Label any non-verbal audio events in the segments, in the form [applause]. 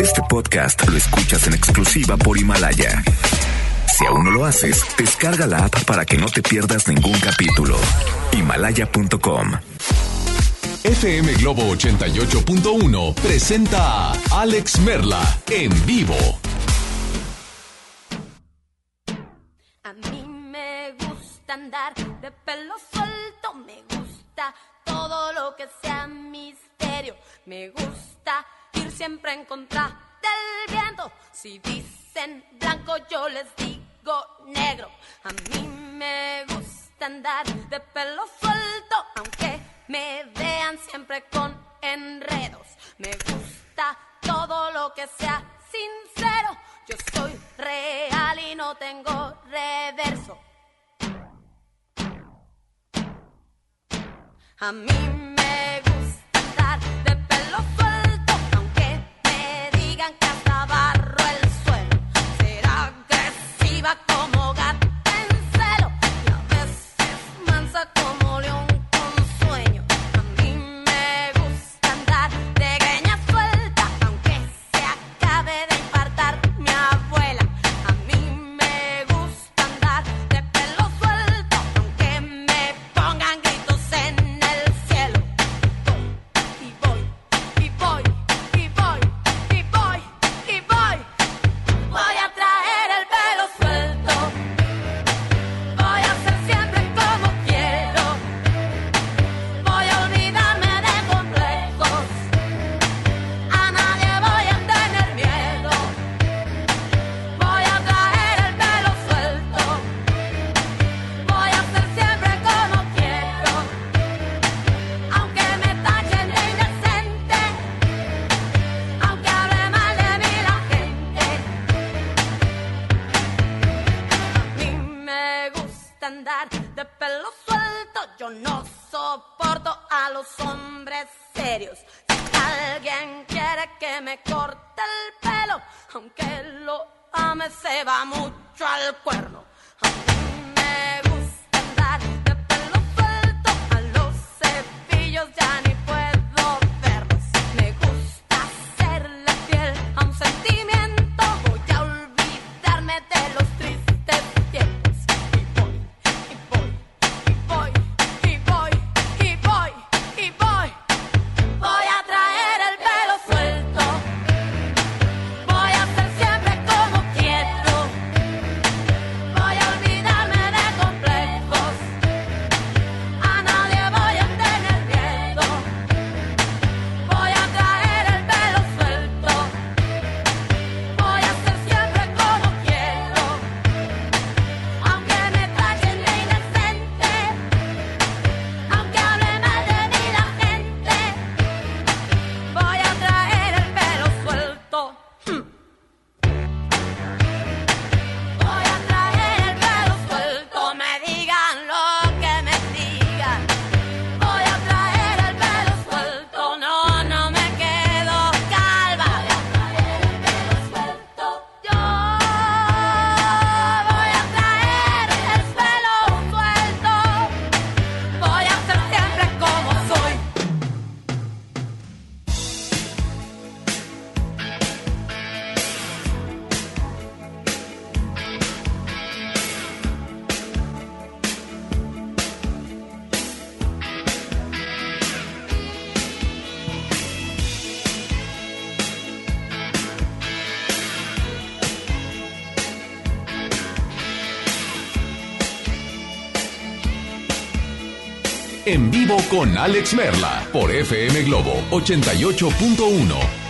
Este podcast lo escuchas en exclusiva por Himalaya. Si aún no lo haces, descarga la app para que no te pierdas ningún capítulo. Himalaya.com FM Globo 88.1 presenta a Alex Merla en vivo. A mí me gusta andar de pelo suelto, me gusta todo lo que sea misterio, me gusta siempre en contra del viento. Si dicen blanco, yo les digo negro. A mí me gusta andar de pelo suelto, aunque me vean siempre con enredos. Me gusta todo lo que sea sincero. Yo soy real y no tengo reverso. A mí me gusta andar de Bye. en vivo con Alex Merla por FM Globo 88.1.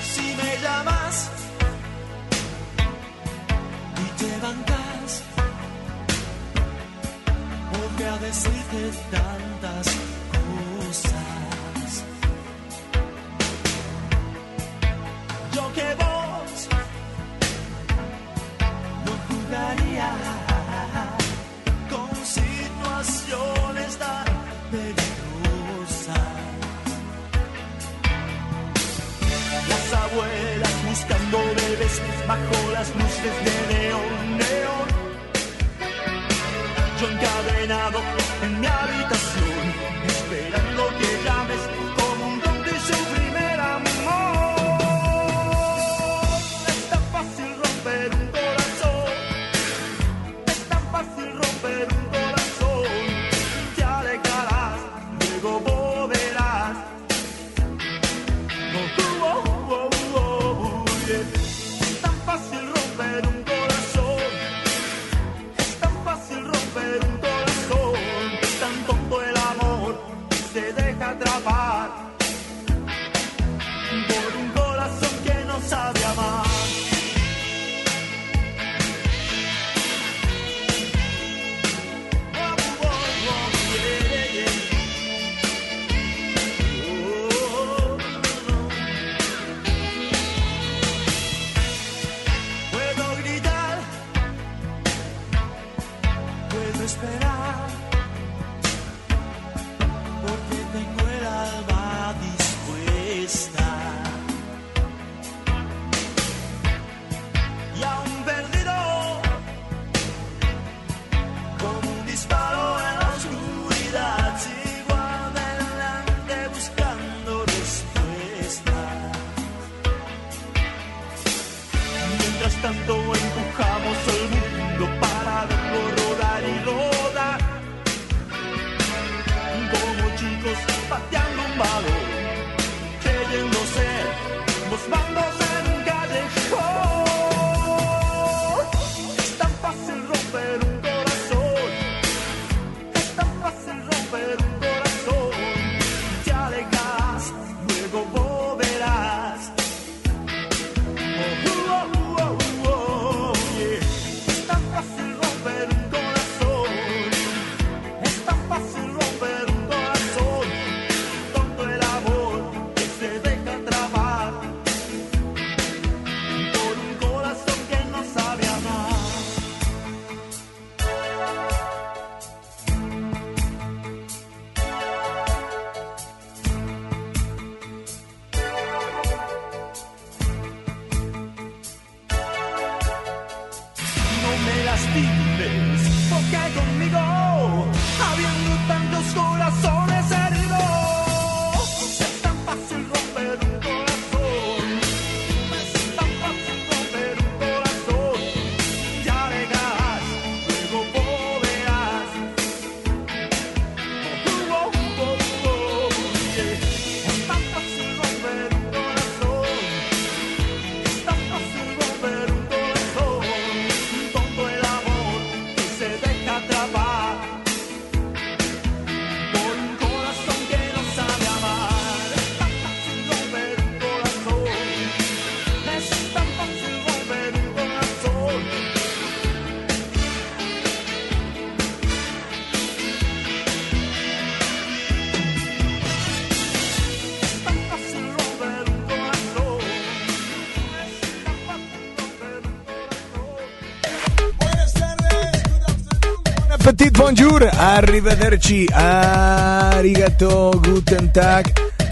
bonjour, arrivederci, arigato, guten tag.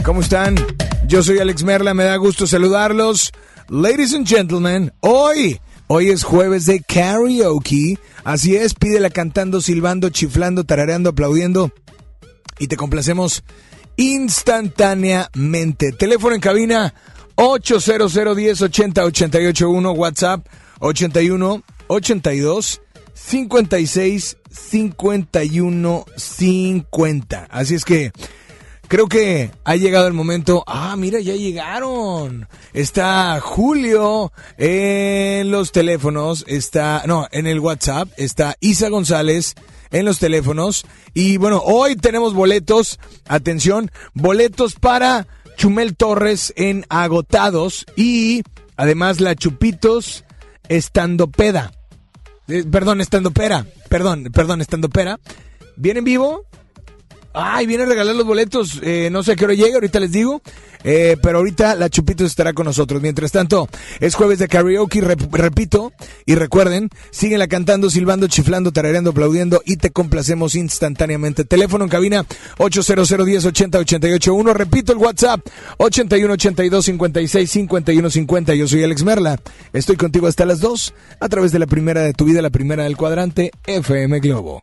¿Cómo están? Yo soy Alex Merla, me da gusto saludarlos. Ladies and gentlemen, hoy, hoy es jueves de karaoke. Así es, pídela cantando, silbando, chiflando, tarareando, aplaudiendo. Y te complacemos instantáneamente. Teléfono en cabina 800 10 80 881, WhatsApp 81 82 56 51 50. Así es que creo que ha llegado el momento. Ah, mira, ya llegaron. Está Julio en los teléfonos, está, no, en el WhatsApp, está Isa González en los teléfonos. Y bueno, hoy tenemos boletos, atención, boletos para Chumel Torres en Agotados y además la Chupitos estando peda. Eh, perdón, estando pera. Perdón, perdón, estando pera. ¿Viene en vivo? Ay, viene a regalar los boletos. Eh, no sé a qué hora llega, ahorita les digo. Eh, pero ahorita la Chupitos estará con nosotros. Mientras tanto, es jueves de karaoke, rep- repito. Y recuerden, síguenla cantando, silbando, chiflando, tarareando, aplaudiendo y te complacemos instantáneamente. Teléfono en cabina 800 10 80 881. Repito el WhatsApp 81 82 56 51 50. Yo soy Alex Merla. Estoy contigo hasta las 2 a través de la primera de tu vida, la primera del cuadrante FM Globo.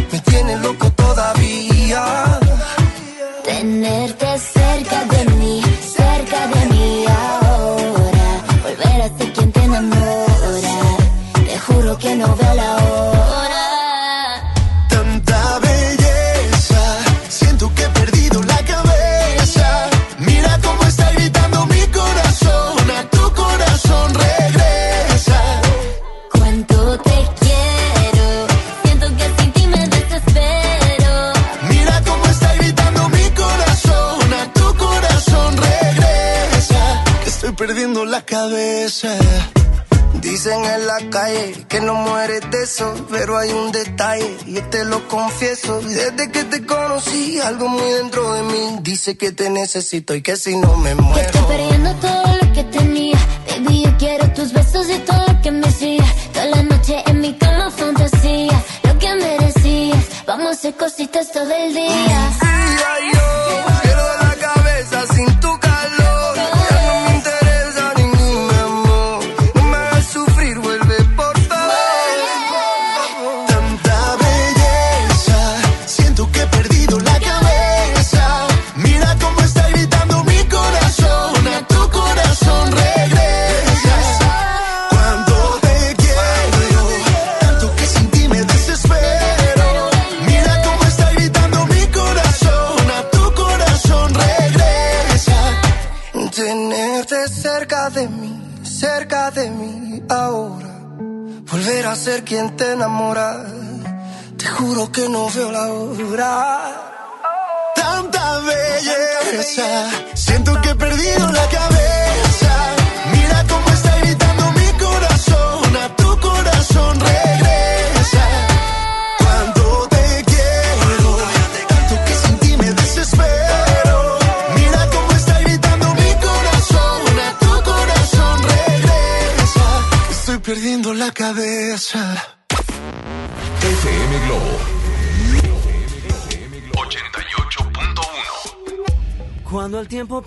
tiene loco todavía. Tenerte cerca perdiendo la cabeza. Dicen en la calle que no mueres de eso, pero hay un detalle, y yo te lo confieso. Desde que te conocí, algo muy dentro de mí dice que te necesito y que si no me Que estoy muero. perdiendo todo lo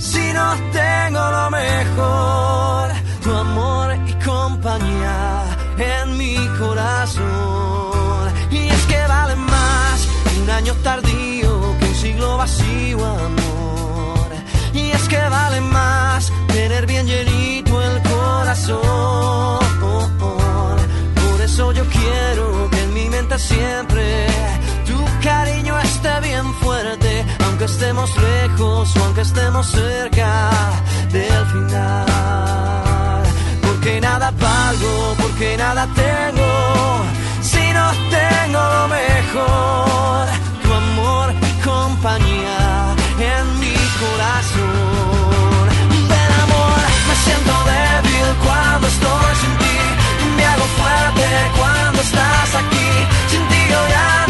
si no tengo lo mejor, tu amor y compañía en mi corazón. Y es que vale más un año tardío que un siglo vacío, amor. Y es que vale más tener bien llenito el corazón. Por eso yo quiero que en mi mente siempre tu cariño esté bien fuerte, aunque estemos lejos o aunque estemos cerca del final. Porque nada valgo, porque nada tengo, si no tengo lo mejor, tu amor y compañía en mi corazón. Ven amor, me siento débil cuando estoy sin ti, me hago fuerte cuando estás aquí, sin ti yo ya no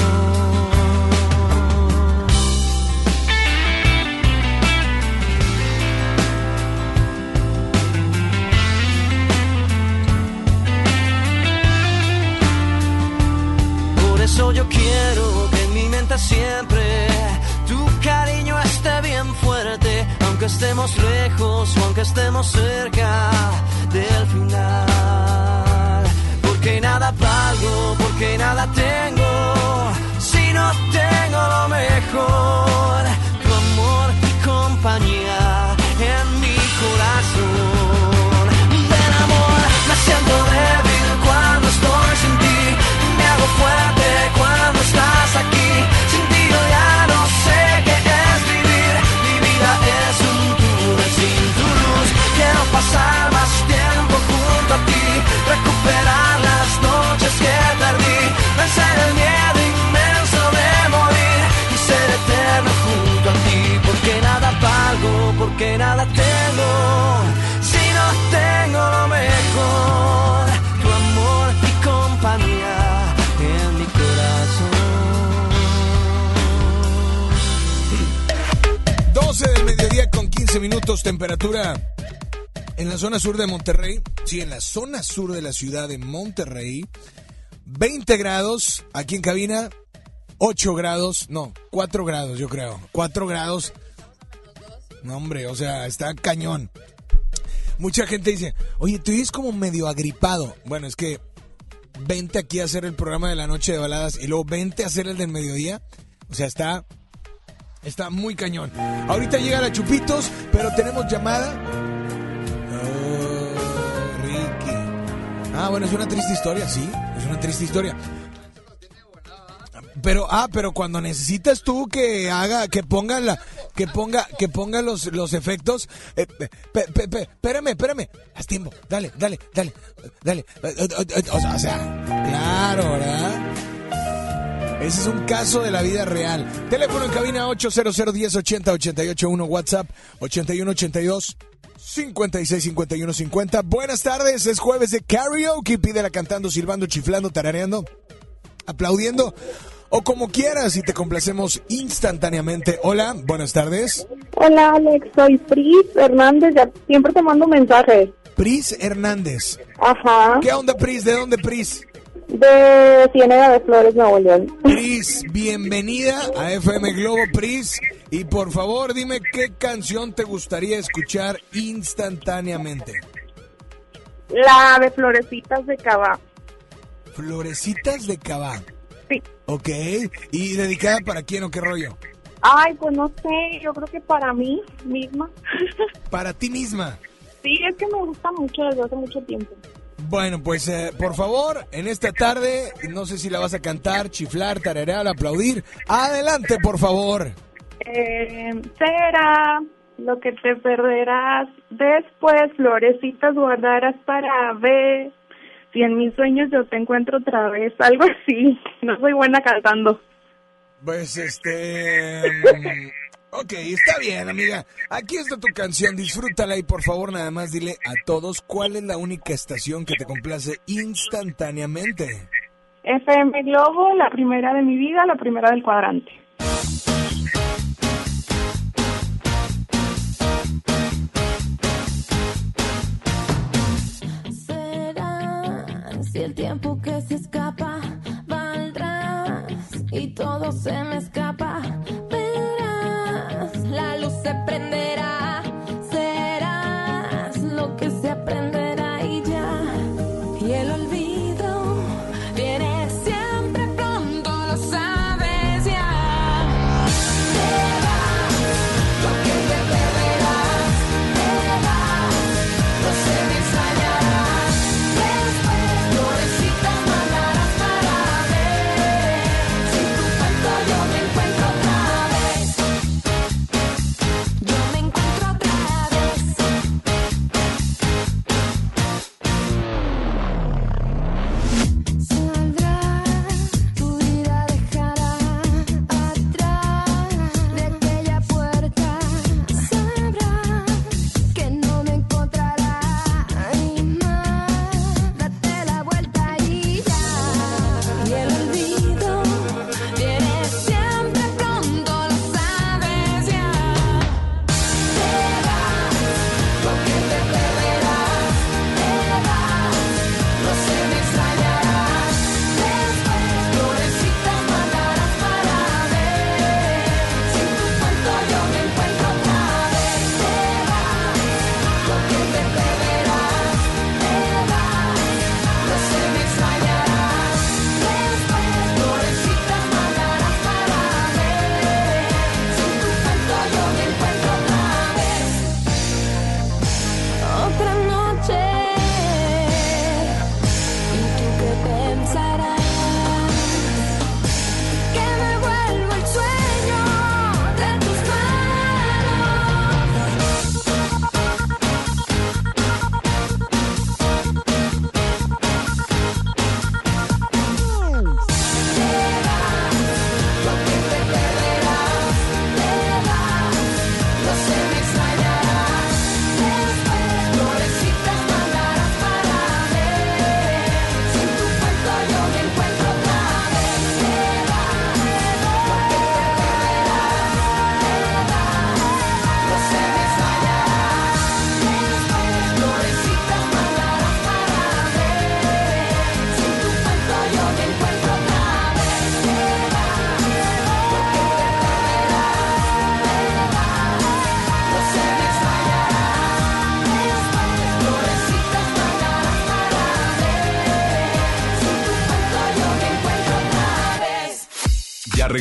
Quiero que en mi mente siempre tu cariño esté bien fuerte, aunque estemos lejos o aunque estemos cerca del final. Porque nada valgo, porque nada tengo, 15 minutos, temperatura en la zona sur de Monterrey. Sí, en la zona sur de la ciudad de Monterrey. 20 grados, aquí en cabina, 8 grados, no, 4 grados yo creo. 4 grados. No, hombre, o sea, está cañón. Mucha gente dice, oye, tú eres como medio agripado. Bueno, es que vente aquí a hacer el programa de la noche de baladas y luego vente a hacer el del mediodía. O sea, está Está muy cañón. Ahorita llega la Chupitos, pero tenemos llamada. Oh, Ricky. Ah, bueno, es una triste historia, sí. Es una triste historia. Pero, ah, pero cuando necesitas tú que haga, que ponga la, que ponga, que ponga los, los efectos, eh, espérame, espérame, haz tiempo, dale, dale, dale, dale, Eh, eh, o sea, claro, ¿verdad? Ese es un caso de la vida real. Teléfono en cabina 800 1080 881 WhatsApp 8182 56 51 50. Buenas tardes, es jueves de karaoke. Pídela cantando, silbando, chiflando, tarareando. aplaudiendo o como quieras y te complacemos instantáneamente. Hola, buenas tardes. Hola Alex, soy Pris Hernández, ya siempre te mando mensajes. Pris Hernández. Ajá, ¿Qué onda, Pris? ¿De dónde, Pris? De Ciénega de Flores, Nuevo León. Pris, bienvenida a FM Globo, Pris. Y por favor, dime qué canción te gustaría escuchar instantáneamente. La de Florecitas de Cava. Florecitas de Cabá. Sí. Ok. ¿Y dedicada para quién o qué rollo? Ay, pues no sé, yo creo que para mí misma. [laughs] Para ti misma. sí, es que me gusta mucho desde hace mucho tiempo. Bueno, pues eh, por favor, en esta tarde, no sé si la vas a cantar, chiflar, tararear, aplaudir. Adelante, por favor. Eh, será lo que te perderás después, florecitas guardarás para ver. Si en mis sueños yo te encuentro otra vez, algo así. [laughs] No soy buena cantando. Pues este... [laughs] Ok, está bien, amiga. Aquí está tu canción, disfrútala y por favor nada más dile a todos cuál es la única estación que te complace instantáneamente. FM Globo, la primera de mi vida, la primera del cuadrante. será si el tiempo que se escapa valdrás y todo se me escapa se prenderá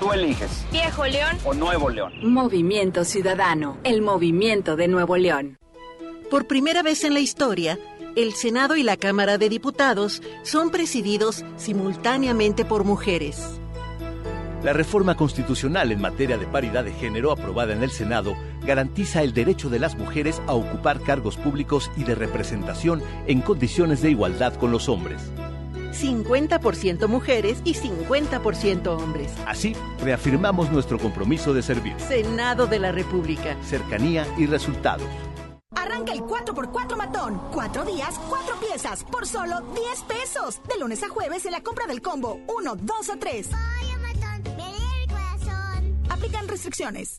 Tú eliges. Viejo León o Nuevo León. Movimiento Ciudadano, el movimiento de Nuevo León. Por primera vez en la historia, el Senado y la Cámara de Diputados son presididos simultáneamente por mujeres. La reforma constitucional en materia de paridad de género aprobada en el Senado garantiza el derecho de las mujeres a ocupar cargos públicos y de representación en condiciones de igualdad con los hombres. 50% mujeres y 50% hombres. Así, reafirmamos nuestro compromiso de servir. Senado de la República. Cercanía y resultados. Arranca el 4x4 matón. Cuatro días, cuatro piezas, por solo 10 pesos. De lunes a jueves en la compra del combo 1, 2 o 3. Aplican restricciones.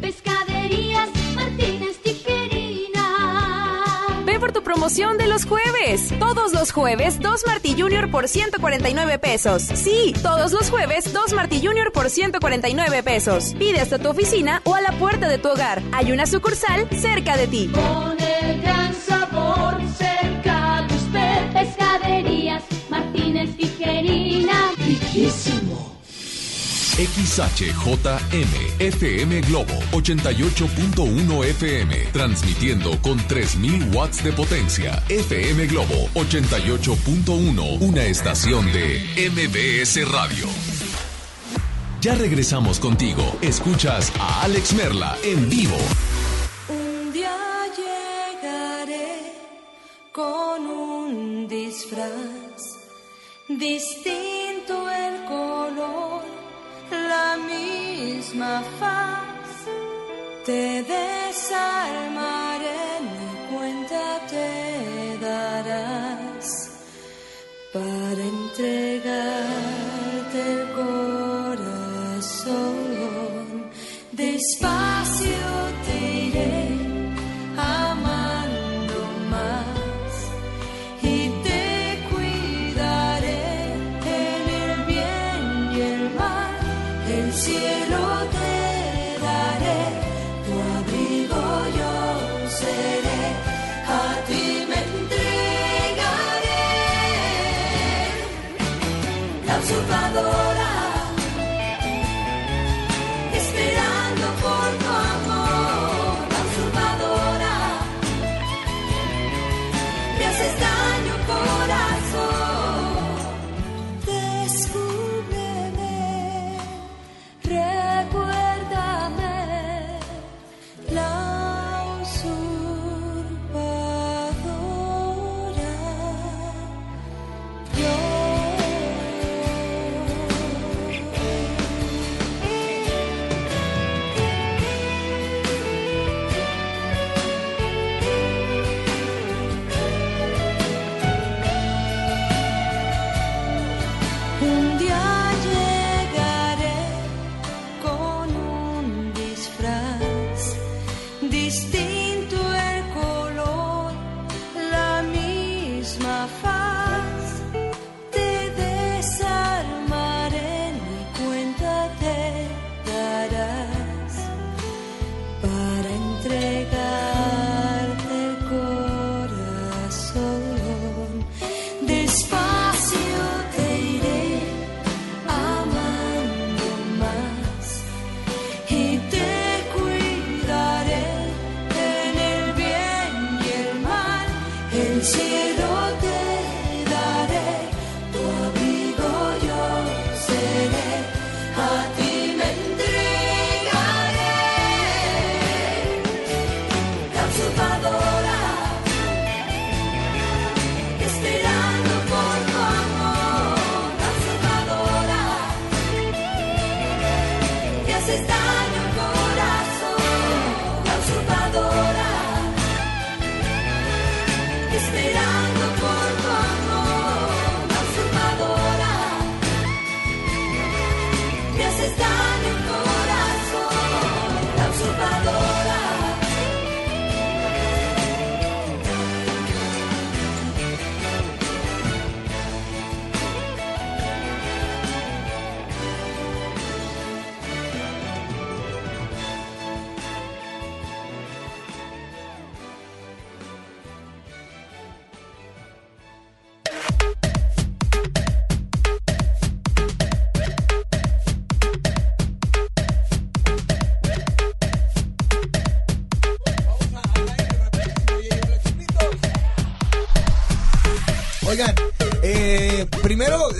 Pescaderías Martínez Tijerina. Ve por tu promoción de los jueves. Todos los jueves, dos Martí Junior por 149 pesos. Sí, todos los jueves, dos Martí Junior por 149 pesos. Pide hasta tu oficina o a la puerta de tu hogar. Hay una sucursal cerca de ti. Con el gran sabor cerca de usted. Pescaderías Martínez Tijerina. Riquísimo. XHJM FM Globo 88.1 FM transmitiendo con 3000 watts de potencia. FM Globo 88.1, una estación de MBS Radio. Ya regresamos contigo. Escuchas a Alex Merla en vivo. Un día llegaré con un disfraz distinto el color, la misma faz. Te desarmaré, ni cuenta te darás para entregarte el corazón.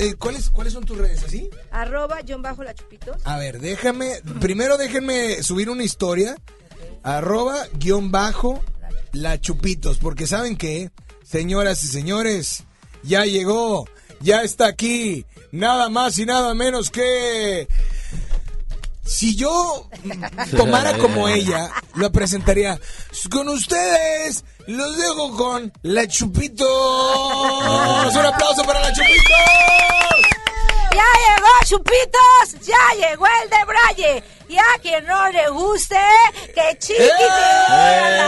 Eh, ¿cuáles, ¿cuáles son tus redes así? Arroba, John Bajo La Chupitos. A ver, déjame, primero déjenme subir una historia, arroba, guion bajo, la chupitos, porque ¿saben qué? Señoras y señores, ya llegó, ya está aquí, nada más y nada menos que... Si yo [laughs] tomara como ella, lo presentaría con ustedes. Los dejo con la Chupitos. [laughs] Un aplauso para la Chupitos. ¡Ya llegó Chupitos! ¡Ya llegó el de Braille! Y a quien no le guste, que chiqui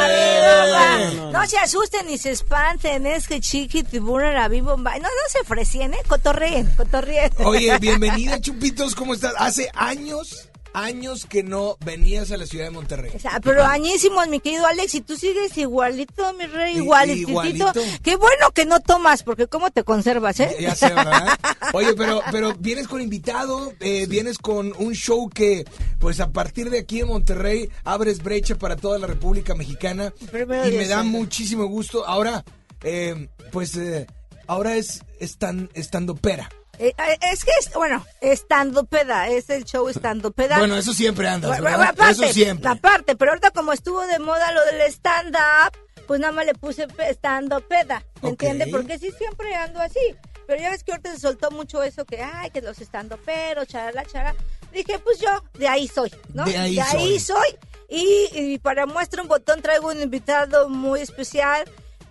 tiburón No se asusten ni se espanten, es que chiqui tiburón la bomba. No, no se frecien, ¿eh? Cotorreen, cotorreen. Oye, [laughs] bienvenida Chupitos, ¿cómo estás? Hace años, años que no venías a la ciudad de Monterrey. O sea, pero añísimos, mi querido Alex, y tú sigues igualito, mi rey, igualitito. igualito. Qué bueno que no tomas, porque cómo te conservas, ¿eh? Ya sé, ¿verdad? [laughs] Oye, pero, pero vienes con invitado, eh, vienes con un show que, pues a partir de aquí en Monterrey, abres brecha para toda la República Mexicana. Primero y me da muchísimo gusto. Ahora, eh, pues, eh, ahora es están, estando pera. Eh, eh, es que, es, bueno, estando peda, es el show estando peda. Bueno, eso siempre aparte, Eso siempre. Aparte, pero ahorita como estuvo de moda lo del stand-up, pues nada más le puse estando peda, ¿me entiende? Porque sí siempre ando así. Pero ya ves que ahorita se soltó mucho eso que, ay, que los estando pero, charala, charala. Dije, pues yo, de ahí soy, ¿no? De ahí soy. soy. Y, y para muestra un botón traigo un invitado muy especial.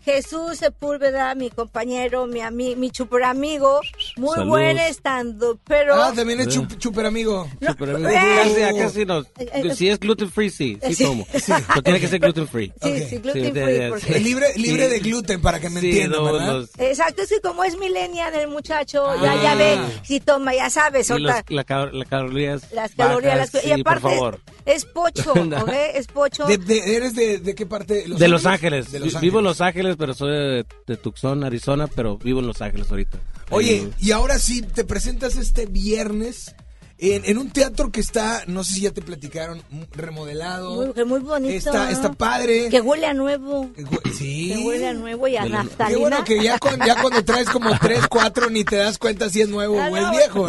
Jesús Sepúlveda, mi compañero, mi ami, mi super amigo, muy Saludos. buen estando, pero Ah, también es chup, chuper amigo. Eh. Casi, casi no. Eh, eh, Si es gluten free, sí, sí Sí. tomo. Pero tiene que ser gluten free. Sí, sí, gluten free, porque- libre libre Sí. de gluten para que me Sí, entiendan, no, ¿verdad? los- Exacto, es que como es millennial el muchacho, ya, Ah. ya ve, si toma, ya sabes, y los- la, la calorías. las calorías, bajas, las, sí, y aparte por favor. es pocho, [laughs] ¿ok? Es pocho. De- de- ¿Eres de, de qué parte? de Los Ángeles. De Los Vivo en Ángeles. Los Ángeles, pero soy de, de Tucson, Arizona, pero vivo en Los Ángeles ahorita. Oye, y ahora sí, te presentas este viernes en, en un teatro que está, no sé si ya te platicaron, remodelado. Muy, que muy bonito. Está, ¿no? está padre. Que huele a nuevo. Sí. Que huele a nuevo y a Qué naftalina. bueno que ya, cuando, ya cuando traes como tres, cuatro, ni te das cuenta si es nuevo Ah, o es no, viejo.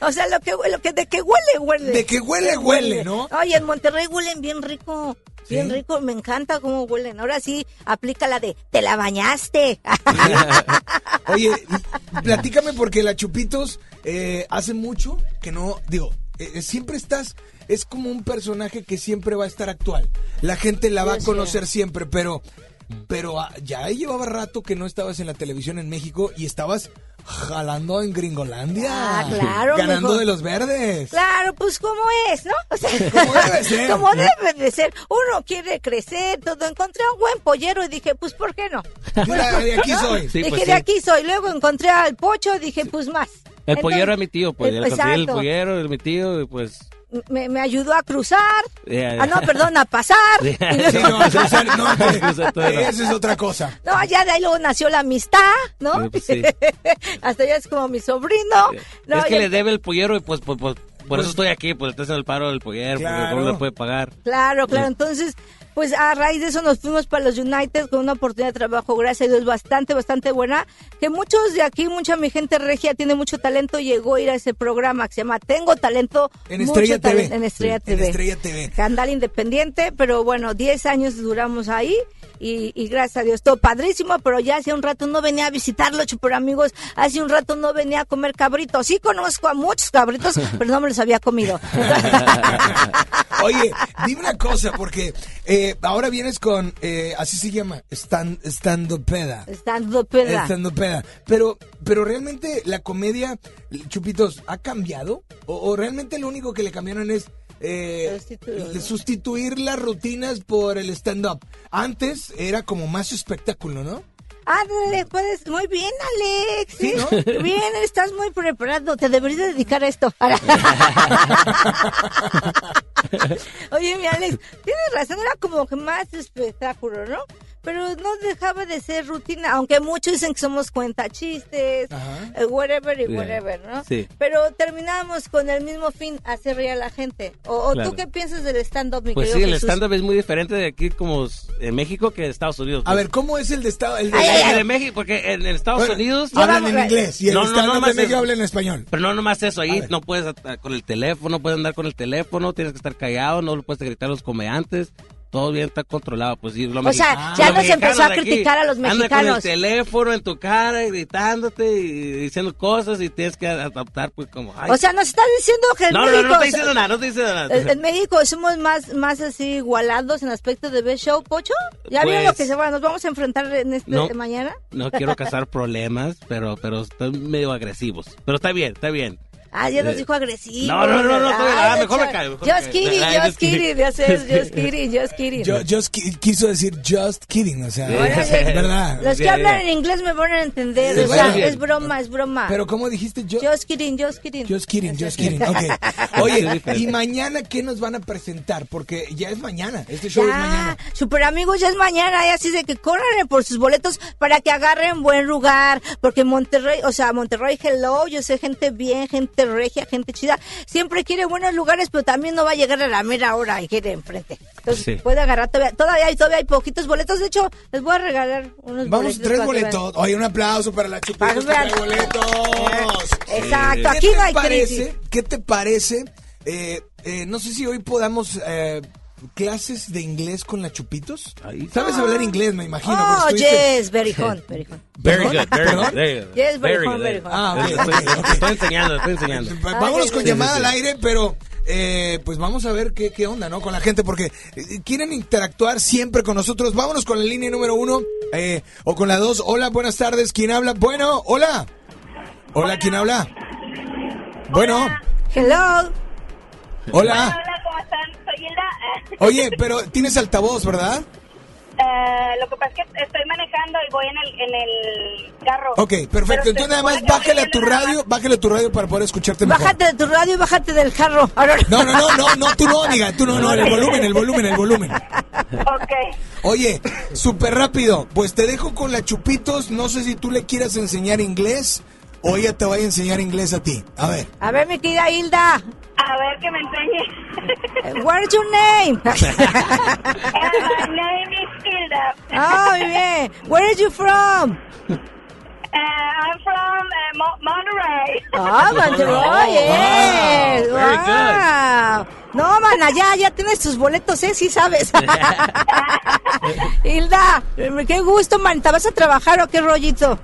O sea, lo que, lo que de que huele, huele. De que huele, huele, ¿no? Oye, en Monterrey huelen bien rico. Bien rico, me encanta cómo huelen. Ahora sí, aplica la de, te la bañaste. [laughs] Oye, [laughs] platícame porque la Chupitos eh, hace mucho que no, digo, eh, siempre estás, es como un personaje que siempre va a estar actual. La gente la va a conocer siempre, pero, pero ah, ya llevaba rato que no estabas en la televisión en México y estabas jalando en Gringolandia. Ah, claro, Ganando mijo. de los verdes. Claro, pues como es, ¿no? O sea, [laughs] Como debe [laughs] ser. como debe de ser. Uno quiere crecer, todo. Encontré un buen pollero y dije, pues, ¿por qué no? Mira, de aquí soy. [laughs] Sí, dije, pues de sí. aquí soy. Luego encontré al pocho, dije, pues más. El pollero era mi tío, pues. eh, el conseguí el exacto. pollero, el mi tío, y pues. Me, me ayudó a cruzar. Ah, no, perdón, a pasar. [laughs] Sí. Y luego- Sí, no, cruzar, no, [laughs] eso es otra cosa. No, ya de ahí luego nació la amistad, ¿no? Sí, pues sí. [laughs] Hasta ya es como mi sobrino. No, es que ya- le debe el pollero y pues, pues, pues, por eso estoy aquí, pues estoy en el paro del pollero, Claro. porque no le puede pagar. Claro, claro. Entonces, pues a raíz de eso nos fuimos para los United con una oportunidad de trabajo, gracias a Dios, bastante, bastante buena. Que muchos de aquí, mucha mi gente regia tiene mucho talento, llegó a ir a ese programa que se llama Tengo Talento. En mucho Estrella TV. En Estrella En TV. Estrella TV. Canal independiente, pero bueno, 10 años duramos ahí y, y gracias a Dios, todo padrísimo, pero ya hace un rato no venía a visitarlo, super amigos, hace un rato no venía a comer cabritos. Sí conozco a muchos cabritos, [laughs] pero no me los había comido. [laughs] Oye, dime una cosa, porque eh, ahora vienes con, eh, así se llama, stand, estando peda. Estando peda. Estando peda. Pero, pero realmente la comedia, Chupitos, ¿ha cambiado? ¿O, o realmente lo único que le cambiaron es eh, Sustituir. sustituir las rutinas por el stand-up? Antes era como más espectáculo, ¿no? Ándale, puedes, muy bien, Alex. Sí, ¿eh? ¿no? Bien, estás muy preparado. Te deberías dedicar a esto. [laughs] Oye, mi Alex, tienes razón, era como que más espectáculo, ¿no? Pero no dejaba de ser rutina, aunque muchos dicen que somos cuentachistes, eh, whatever y whatever, ¿no? Sí. Pero terminamos con el mismo fin, hacer reír a la gente. ¿O, o Claro. tú qué piensas del stand-up, mi Pues sí, querido el stand-up es muy diferente de aquí como en México que en Estados Unidos. A ver, ¿cómo es el de Estado? El de, Pues, el de México, porque en, Estados Bueno, Unidos... hablan en inglés y el No, no, stand-up no de más México habla en español. Pero no nomás eso, ahí no puedes estar con el teléfono, puedes andar con el teléfono, tienes que estar callado, no lo puedes gritar a los comediantes, todo bien está controlado. Pues, sí, lo O sea, ya nos empezó mexicanos a aquí criticar a los Andan con mexicanos. el teléfono en tu cara, gritándote y diciendo cosas y tienes que adaptar pues como... ay. O sea, nos estás diciendo que en no, no, México... no, no estoy diciendo nada, no estoy diciendo nada. En en México somos más, más así igualados en aspecto de best show, Pocho. ¿Ya vieron lo Pues- que se va? ¿Nos vamos a enfrentar en este No. mañana? No quiero causar problemas, pero, pero están medio agresivos. Pero está bien, está bien. Ah, ya nos Eh, dijo agresivo. No, no, no, no, ah, mejor me callo, Just kidding, [laughs] just kidding. ya sé, [laughs] Just kidding, just kidding. Yo, just qui- quiso decir just kidding, o sea, [laughs] verdad. Los que hablan en inglés me van a entender. Sí, o sea, es broma, es broma. Pero ¿cómo dijiste? Yo, Just kidding, just kidding. just kidding, just kidding. Ok. Oye, ¿y mañana qué nos van a presentar? Porque ya es mañana, este show es mañana. Super amigos, ya es mañana, y así de que corran por sus boletos para que agarren buen lugar, porque Monterrey, o sea, Monterrey, hello, yo sé gente bien, gente regia, gente chida, siempre quiere buenos lugares, pero también no va a llegar a la mera hora y quiere enfrente. Entonces Sí. puede agarrar todavía, todavía hay, todavía hay poquitos boletos, de hecho, les voy a regalar unos Vamos, boletos. tres boletos. Oye, un aplauso para la que trae boletos. Exacto, ¿Qué aquí no hay parece? crisis. ¿Qué te parece? Eh, eh, no sé si hoy podamos eh, clases de inglés con la Chupitos. ¿Sabes hablar inglés, me imagino? Oh, yes, very hot, [laughs] very hot. Very good, very good, very good. Yes, very good, very fun. Ah, ok, Estoy- enseñando, estoy enseñando. [laughs] Vámonos con llamada al aire, pero eh, pues vamos a ver qué, qué onda, ¿no? Con la gente, porque eh, quieren interactuar siempre con nosotros. Vámonos con la línea número uno eh, o con la dos. Hola, buenas tardes. ¿Quién habla? Bueno, hola. Hola, ¿quién habla? Bueno. Hello. Hola. Hola, ¿cómo están? Hilda. [laughs] Oye, pero tienes altavoz, ¿verdad? Eh, lo que pasa es que estoy manejando y voy en el, en el carro. Ok, perfecto. Entonces nada más bájale a tu radio, bájale a tu radio para poder escucharte mejor. Bájate de tu radio y bájate del carro. [laughs] No, no, no, no, no, tú no, [laughs] amiga, tú no, no, el volumen, el volumen, el volumen. Ok. Oye, súper rápido, pues te dejo con la Chupitos, no sé si tú le quieras enseñar inglés o ella te vaya a enseñar inglés a ti. A ver. A ver, mi querida Hilda. A ver que me enseñe. What's your name? My name is Hilda. Oh, muy bien. Where are you from? Uh, I'm from uh, Mo- Monterey. Ah, Monterrey, [laughs] yes. Wow, very Wow. No, mana, ya, ya tienes tus boletos, ¿eh? Sí sabes. [laughs] Hilda, eh, qué gusto, man. ¿Te vas a trabajar o qué rollito?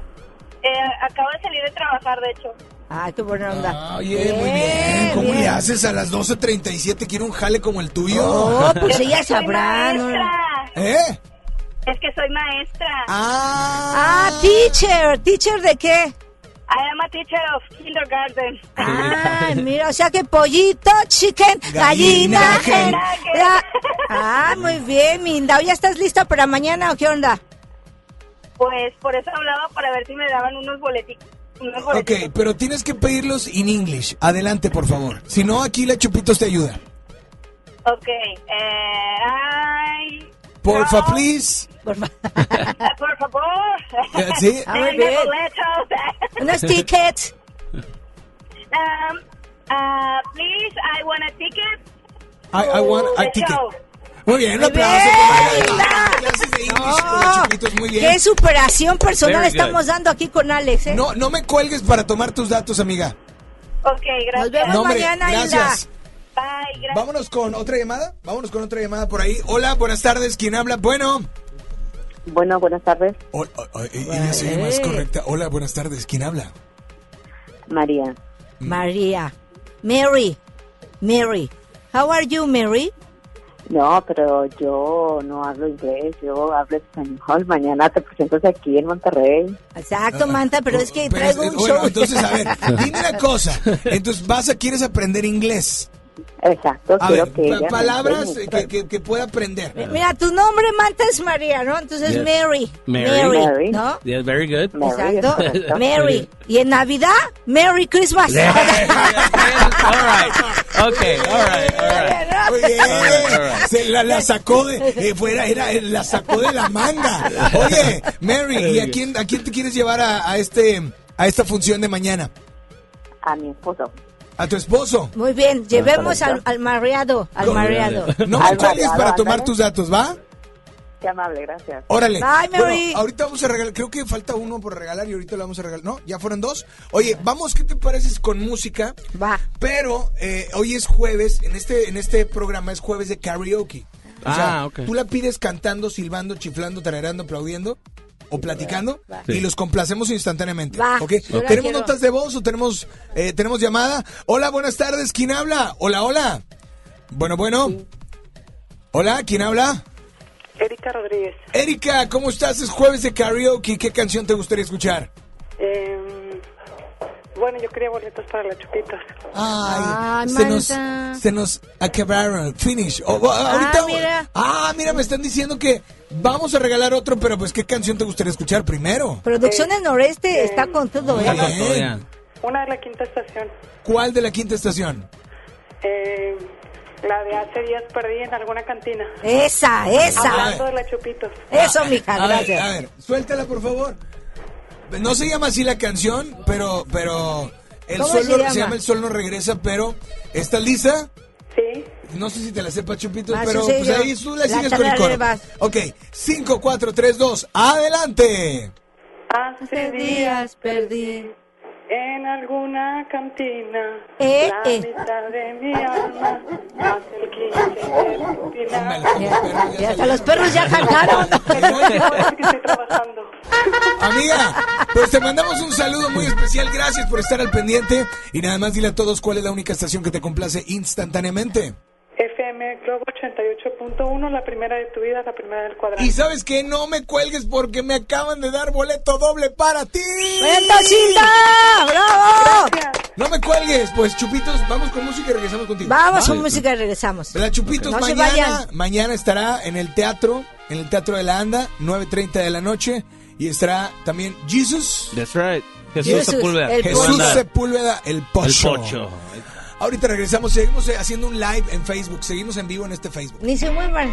Eh, acabo de salir de trabajar, de hecho. Ay, qué buena onda. Ah, Oye, muy bien. ¿Cómo bien. le haces a las 12.37? ¿Quiere un jale como el tuyo? Oh, pues ella Soy sabrá. ¿no? maestra. ¿Eh? Es que soy maestra. Ah, teacher. ¿Teacher de qué? I am a teacher of kindergarten. Ay, mira, o sea que pollito, chicken, gallina, Gallina, gen. gen. la- [laughs] Ah, muy bien, Minda. ¿Ya estás lista para mañana o qué onda? Pues por eso hablaba para ver si me daban unos boletitos. Ok, pero tienes que pedirlos en English. Adelante, por favor. Si no, aquí la Chupitos te ayuda. Ok. Eh, ay, Porfa, please. [laughs] por favor. [laughs] Sí. Ah, muy bien. [laughs] Unos tickets. Um, uh, please, I want a ticket. I, I want a ticket. show. Muy bien, un aplauso. Chupitos, muy bien. Qué superación personal estamos dando aquí con Alex, ¿eh? No, no me cuelgues para tomar tus datos, amiga. Ok, gracias. Nos vemos No, hombre, mañana, gracias. Bye, gracias. Vámonos con otra llamada. Vámonos con otra llamada por ahí. Hola, buenas tardes. ¿Quién habla? Bueno. Bueno, buenas tardes. Hola, oh, ella se correcta. Hola, buenas tardes. ¿Quién habla? María. María. Mary. Mary. How are you, Mary? No, pero yo no hablo inglés, yo hablo español. Mañana te presentas aquí en Monterrey. Exacto, Manta, pero es que Pero, traigo eh, un bueno, show. entonces, a ver, [laughs] dime una cosa. Entonces, vas a, quieres aprender inglés. Exacto, A quiero ver, que ella palabras que, que, que pueda aprender. Mira, tu nombre, Manta, es María, ¿no? Entonces, Yes. Mary. Mary. Mary. ¿no? Yeah, very good. Exacto. Mary. Y en Navidad, Merry Christmas. [laughs] All right. Ok, all right, all right. Muy bien. All right, all right. Se la, la sacó de eh, fuera, era, la sacó de la manga. Oye, Mary, ¿y a quién, a quién te quieres llevar a, a este a esta función de mañana? A mi esposo. ¿A tu esposo? Muy bien, llevemos al, al mareado, al mareado. [laughs] No me cuelgues para tomar tus datos, ¿va? Qué amable, gracias. Órale. Bye, Mary. Bueno, ahorita vamos a regalar, creo que falta uno por regalar y ahorita le vamos a regalar. No, ya fueron dos. Oye, vamos, ¿qué te pareces con música? Va. Pero eh, hoy es jueves, en este, en este programa es jueves de karaoke. O sea, Ah, ok. tú la pides cantando, silbando, chiflando, tarareando, aplaudiendo o platicando y los complacemos instantáneamente. Va, ¿ok? yo la ¿Tenemos quiero. notas de voz o tenemos, eh, tenemos llamada? Hola, buenas tardes, ¿quién habla? Hola, hola. Bueno, bueno. Hola, ¿quién habla? Erika Rodríguez. Erika, ¿cómo estás? Es jueves de karaoke. ¿Qué canción te gustaría escuchar? Eh, bueno, yo quería boletos para los chupitos. Ay, Ay, se nos, se nos acabaron. Finish. Oh, oh, ahorita, mira. Ah, mira, me están diciendo que vamos a regalar otro, pero pues, ¿qué canción te gustaría escuchar primero? Producciones Noreste está con todo, ¿eh? bien. Una de la quinta estación. ¿Cuál de la quinta estación? Eh, la de hace días perdí en alguna cantina. Esa, esa. Hablando de la chupitos. Eso, mija, A ver, gracias. a ver, suéltala, por favor. No se llama así la canción, pero, pero el ¿Cómo sol se no- llama? se llama El Sol no regresa, pero ¿estás lista? Sí. No sé si te la sepa, Chupitos, Ah, pero sí, pues ahí tú la La sigues con el coro. Ok, 5, 4, 3, 2, adelante. Hace días perdí. En alguna cantina. Eh, la eh. mitad de mi alma. Hace el 15 de rutina. Y hasta los perros ya cantaron. [laughs] que estoy trabajando. Amiga, pues te mandamos un saludo muy especial. Gracias por estar al pendiente. Y nada más dile a todos cuál es la única estación que te complace instantáneamente. FM Globo 88.1, la primera de tu vida, la primera del cuadrante. Y sabes que no me cuelgues porque me acaban de dar boleto doble para ti. ¡Boleto, Chinta! ¡Bravo! No me cuelgues, pues Chupitos, vamos con música y regresamos contigo. Vamos ¿Va? con música y regresamos. La Chupitos No mañana, mañana estará en el teatro, en el Teatro de la Anda, 9.30 de la noche. Y estará también Jesus. That's right. Jesús, Jesús, Sepúlveda. el Jesús. Sepúlveda, el pocho. El pocho. Ahorita regresamos, seguimos eh, haciendo un live en Facebook, seguimos en vivo en este Facebook. Ni se muevan.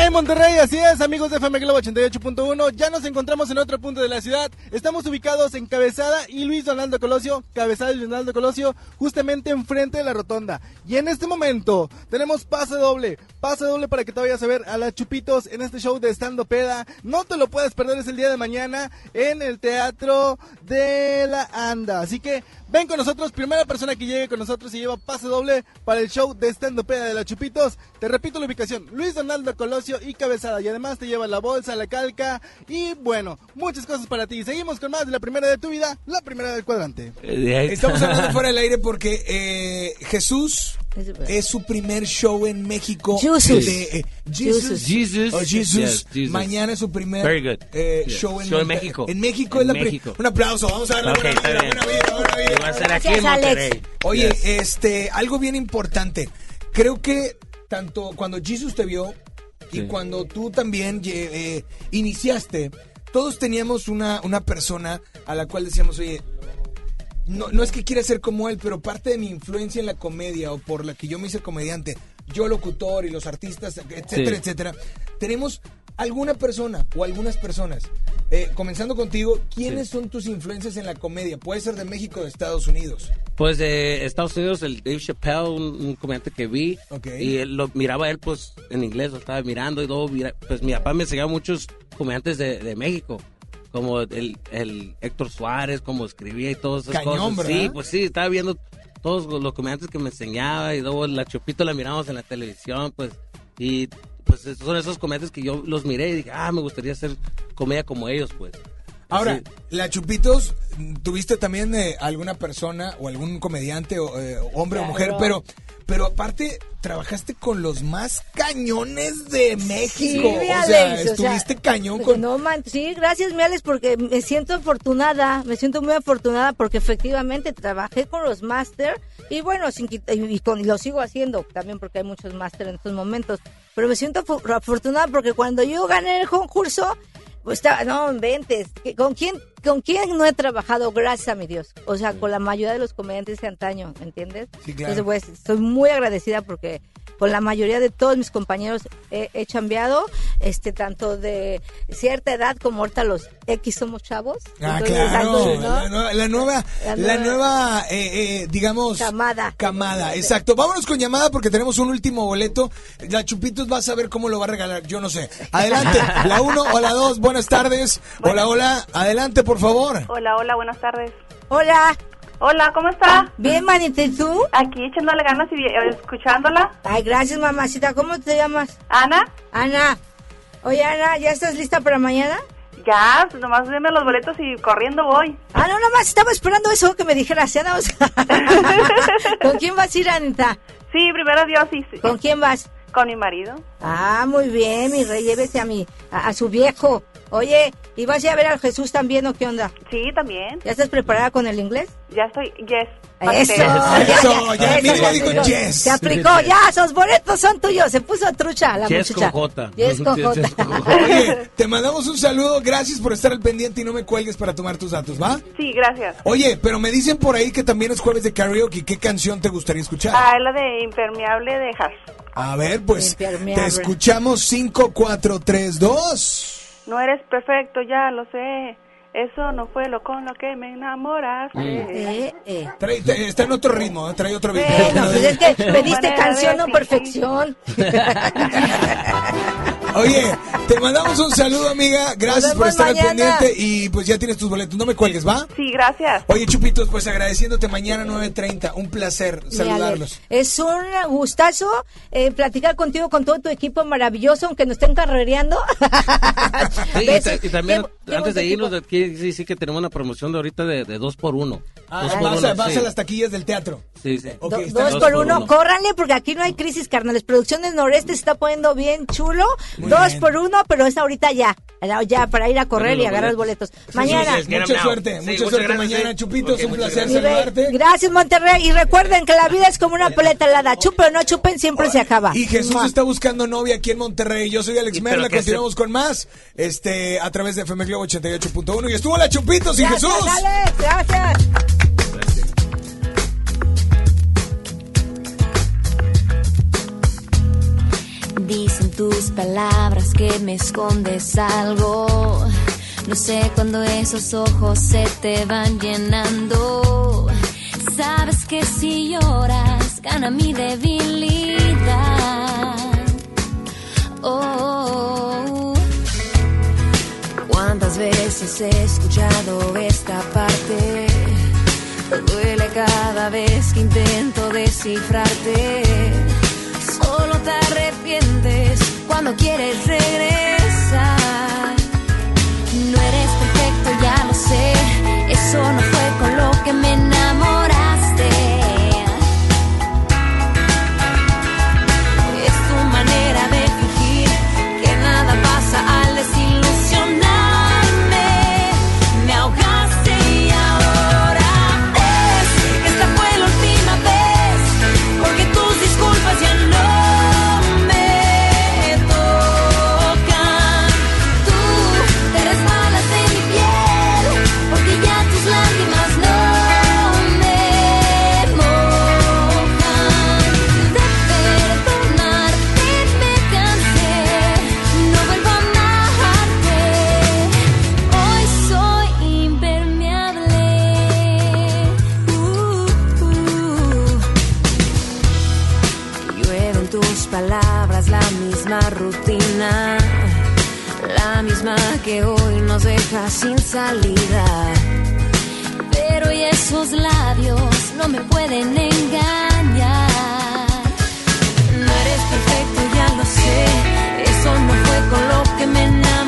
En Monterrey, así es, amigos de FM Globo 88.1, ya nos encontramos en otro punto de la ciudad. Estamos ubicados en Cabezada y Luis Donaldo Colosio, Cabezada y Luis Donaldo Colosio, justamente enfrente de la rotonda. Y en este momento tenemos pase doble, pase doble para que te vayas a ver a las Chupitos en este show de Estando Peda. No te lo puedes perder, es el día de mañana en el Teatro de la Anda. Así que ven con nosotros, primera persona que llegue con nosotros y lleva pase doble para el show de Estando Peda de las Chupitos. Te repito la ubicación, Luis Donaldo Colosio y Cabezada. Y además te lleva la bolsa, la calca y bueno, muchas cosas para ti. Seguimos con más de la primera de tu vida, la primera del cuadrante. Estamos hablando [laughs] fuera del aire porque eh, Jesús es su primer show en México. Jesus. de, eh, Jesus. Jesus. Oh, Jesus. Yes. Mañana es su primer Very good. eh, Yeah. show, en, Show en México. En México En es la México. Un aplauso, vamos a darle Ok, buena vida, bien. buena vida, buena vida. Y va a ser aquí en Alex. Oye, Yes. este, algo bien importante. Creo que tanto cuando Jesus te vio y cuando tú también eh, iniciaste, todos teníamos una, una persona a la cual decíamos, oye, no, no es que quiera ser como él, pero parte de mi influencia en la comedia o por la que yo me hice comediante, yo locutor y los artistas, etcétera, Sí. etcétera, tenemos alguna persona o algunas personas. Eh, comenzando contigo, ¿quiénes son tus influencias en la comedia? Puede ser de México o de Estados Unidos. Pues de Estados Unidos, el Dave Chappelle, un, un comediante que vi. Y él lo miraba él, pues, en inglés, lo estaba mirando. Y luego, mira, pues, mi papá me enseñaba muchos comediantes de, de México. Como el, el Héctor Suárez, como escribía y todas esas Cañón, cosas. ¿verdad? Sí, pues sí, estaba viendo todos los comediantes que me enseñaba. Y luego la Chupito la miramos en la televisión, pues. Y pues son esos comediantes que yo los miré y dije, ah, me gustaría hacer comedia como ellos, pues. Ahora, la Chupitos, ¿tuviste también eh, alguna persona o algún comediante, o, eh, hombre o mujer? Pero, pero aparte, trabajaste con los más cañones de México. mi o sea, Alex, o sea, estuviste cañón con... No, man, sí, gracias, mi Alex, porque me siento afortunada, me siento muy afortunada porque efectivamente trabajé con los máster y bueno, sin y, con- y lo sigo haciendo también porque hay muchos máster en estos momentos, pero me siento afortunada porque cuando yo gané el concurso, pues no, inventes, ¿con quién, ¿con quién no he trabajado? Gracias a mi Dios, o sea, con la mayoría de los comediantes de antaño, ¿me entiendes? Sí, claro. Entonces, pues, estoy muy agradecida porque con la mayoría de todos mis compañeros he, he chambeado, este, tanto de cierta edad como ahorita los X somos chavos. Ah, Entonces, claro, tanto, ¿no? la, nueva, la nueva, La la nueva- nueva, eh, eh, digamos... Camada. Camada, exacto. Vámonos con llamada porque tenemos un último boleto. La Chupitos va a saber cómo lo va a regalar, yo no sé. Adelante, [laughs] la uno o la dos, buenas tardes. Hola, hola, adelante, por favor. Hola, hola, buenas tardes. Hola. Hola, ¿cómo está? Bien, manita, ¿y tú? Aquí echándole ganas y eh, escuchándola. Ay, gracias, mamacita. ¿Cómo te llamas? Ana. Ana. Oye, Ana, ¿ya estás lista para mañana? Ya, nomás deme los boletos y corriendo voy. Ah, no, nomás estaba esperando eso que me dijeras. Ya más. ¿Con quién vas a ir, Anita? Sí, primero Dios y sí. ¿Con quién vas? Con mi marido. Ah, muy bien, mi rey, llévese a mi, a, a su viejo. Oye, ¿y vas a ir a ver al Jesús también o qué onda? Sí, también. ¿Ya estás preparada con el inglés? Ya estoy, yes. Eso, Eso, ya, mira, ya dijo yes. Se aplicó, ya, esos boletos son tuyos. Se puso trucha la Yes muchacha. con J. Yes [laughs] con J. Oye, te mandamos un saludo, gracias por estar al pendiente y no me cuelgues para tomar tus datos, ¿va? Sí, gracias. Oye, pero me dicen por ahí que también es jueves de karaoke, ¿qué canción te gustaría escuchar? Ah, es la de impermeable de Hash. A ver, pues Impermeable. te escuchamos 5, 4, 3, 2. No eres perfecto, ya lo sé. Eso no fue lo con lo que me enamoraste. Eh, eh. Trae- te- está en otro ritmo, ¿eh? trae otro ritmo. Bueno, pues es que pediste canción, no perfección. [laughs] Oye, te mandamos un saludo, amiga. Gracias por estar al mañana. pendiente y pues ya tienes tus boletos. No me cuelgues, ¿va? Sí, gracias. Oye, Chupitos, pues agradeciéndote mañana 9.30. Un placer saludarlos. Ale, Es un gustazo eh, platicar contigo con todo tu equipo maravilloso, aunque nos estén carrereando. [laughs] [laughs] Sí, y, también, antes de irnos, de aquí, sí, sí que tenemos una promoción de ahorita de, de dos por uno. Ah, Dos por vas, uno, a, vas sí. a las taquillas del teatro. Sí, sí. Do- dos por uno, córranle porque aquí no hay crisis, carnales. Producciones Noreste se está poniendo bien chulo. Dos por uno, pero es ahorita ya. Ya para ir a correr Bueno, y agarrar los los boletos. Mañana. Mucha suerte, mucha suerte mañana, Chupito. Es un placer saludarte. Gracias, Monterrey. Y recuerden que la vida es como una paleta helada. Chupen o no chupen, siempre se acaba. Y Jesús está buscando novia aquí en Monterrey. Yo soy Alex Merla. Continuamos con más este a través de FM Globo 88.1. Y estuvo la Chupito sin Gracias, Jesús. Alex, gracias. Dicen tus palabras que me escondes algo. No sé cuándo esos ojos se te van llenando. Sabes que si lloras gana mi debilidad. Oh, cuántas veces he escuchado esta parte. Duele cada vez que intento descifrarte. Solo te arrepientes cuando quieres regresar. Pero y esos labios no me pueden engañar. No eres perfecto, ya lo sé. Eso no fue con lo que me enamoraste.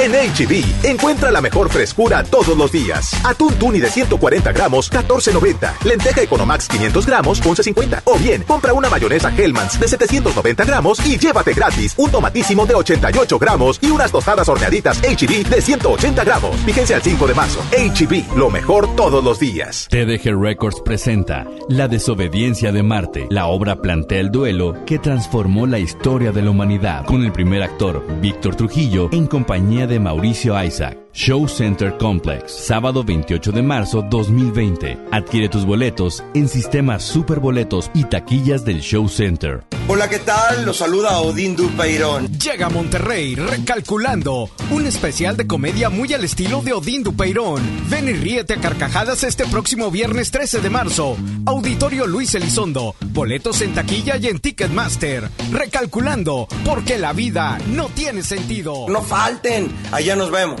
En HB, encuentra la mejor frescura todos los días. Atún tuni de 140 gramos, 14.90. Lenteja Economax 500 gramos, 11.50. O bien, compra una mayonesa Hellmann's de 790 gramos y llévate gratis un tomatísimo de 88 gramos y unas tostadas horneaditas HB de 180 gramos. Fíjense al 5 de marzo. HB, lo mejor todos los días. TDG Records presenta La desobediencia de Marte. La obra plantea el duelo que transformó la historia de la humanidad con el primer actor, Víctor Trujillo, en compañía de Mauricio Isaac. Show Center Complex, sábado 28 de marzo 2020. Adquiere tus boletos en sistemas superboletos y taquillas del Show Center. Hola, ¿qué tal? Los saluda Odín Dupeirón. Llega a Monterrey recalculando, un especial de comedia muy al estilo de Odín Dupeirón. Ven y ríete a carcajadas este próximo viernes 13 de marzo. Auditorio Luis Elizondo. Boletos en taquilla y en Ticketmaster. Recalculando, porque la vida no tiene sentido. No falten, allá nos vemos.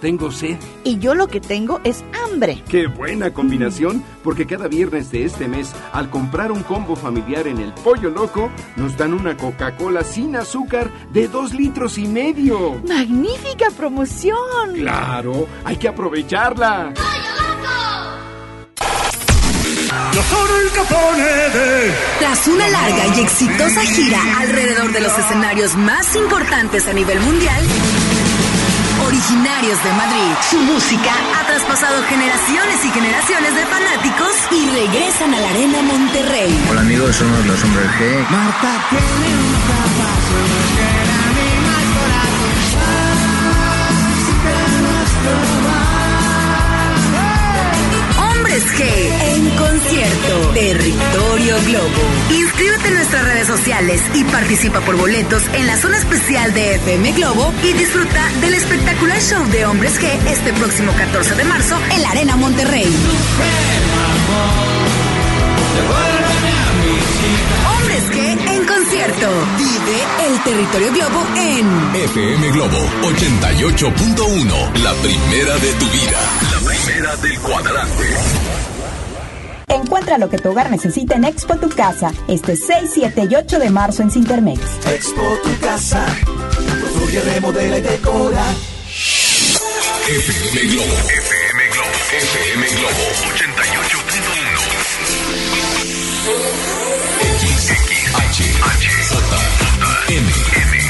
Tengo sed. Y yo lo que tengo es hambre. Qué buena combinación, porque cada viernes de este mes, al comprar un combo familiar en el Pollo Loco, nos dan una Coca-Cola sin azúcar de dos litros y medio. ¡Magnífica promoción! Claro, hay que aprovecharla. Yo soy el capone de... Tras una larga y exitosa gira alrededor de los escenarios más importantes a nivel mundial, originarios de Madrid, su música ha traspasado generaciones y generaciones de fanáticos y regresan a la Arena Monterrey. Hola amigos, somos los hombres G. Marta tiene un G en concierto. Territorio Globo. Inscríbete en nuestras redes sociales y participa por boletos en la zona especial de FM Globo y disfruta del espectacular show de Hombres G este próximo 14 de marzo en la Arena Monterrey. Hombres G en concierto. Vive el Territorio Globo en FM Globo 88.1, la primera de tu vida. Del cuadrante. Encuentra lo que tu hogar necesita en Expo Tu Casa, este 6, 7 y 8 de marzo en Cintermex. Expo tu casa. Construye, remodela y decora. FM Globo. FM Globo. FM Globo 88.1. X, X, H, H, J, J, M,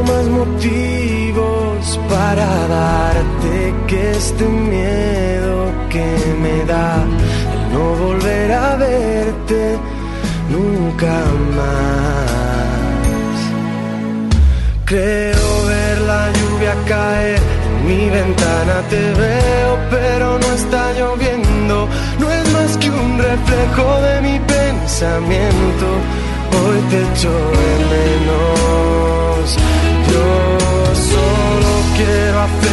Más motivos para darte que este miedo que me da el no volver a verte nunca más. Creo ver la lluvia caer en mi ventana, te veo pero no está lloviendo, no es más que un reflejo de mi pensamiento. Hoy te echo de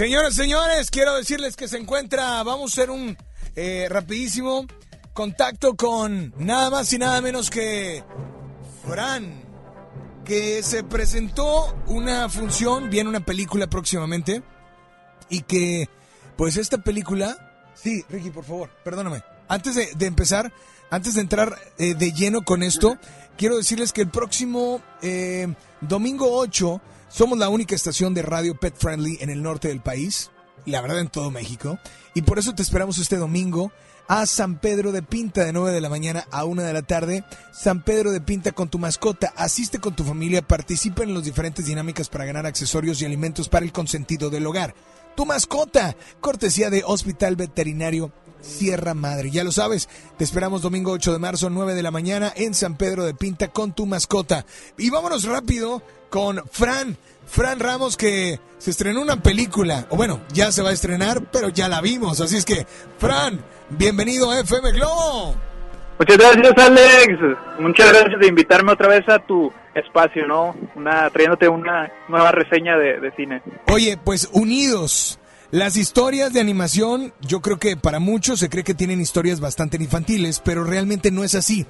Señoras, señores, quiero decirles que se encuentra, vamos a hacer un eh, rapidísimo contacto con nada más y nada menos que Fran, que se presentó una función, viene una película próximamente, y que, pues esta película, sí, Ricky, por favor, perdóname, antes de, empezar, antes de entrar eh, de lleno con esto, quiero decirles que el próximo eh, domingo 8 somos la única estación de radio pet friendly en el norte del país, la verdad en todo México, y por eso te esperamos este domingo a San Pedro de Pinta de 9 de la mañana a 1 de la tarde. San Pedro de Pinta con tu mascota, asiste con tu familia, participa en las diferentes dinámicas para ganar accesorios y alimentos para el consentido del hogar. Tu mascota, cortesía de Hospital Veterinario Sierra Madre. Ya lo sabes, te esperamos domingo 8 de marzo, 9 de la mañana en San Pedro de Pinta con tu mascota. Y vámonos rápido con Fran. Fran Ramos que se estrenó una película, o bueno, ya se va a estrenar, pero ya la vimos. Así es que, Fran, bienvenido a FM Globo. Muchas gracias, Alex. Muchas gracias de invitarme otra vez a tu espacio, ¿no? Una, trayéndote una nueva reseña de, de cine. Oye, pues unidos. Las historias de animación, yo creo que para muchos se cree que tienen historias bastante infantiles, pero realmente no es así.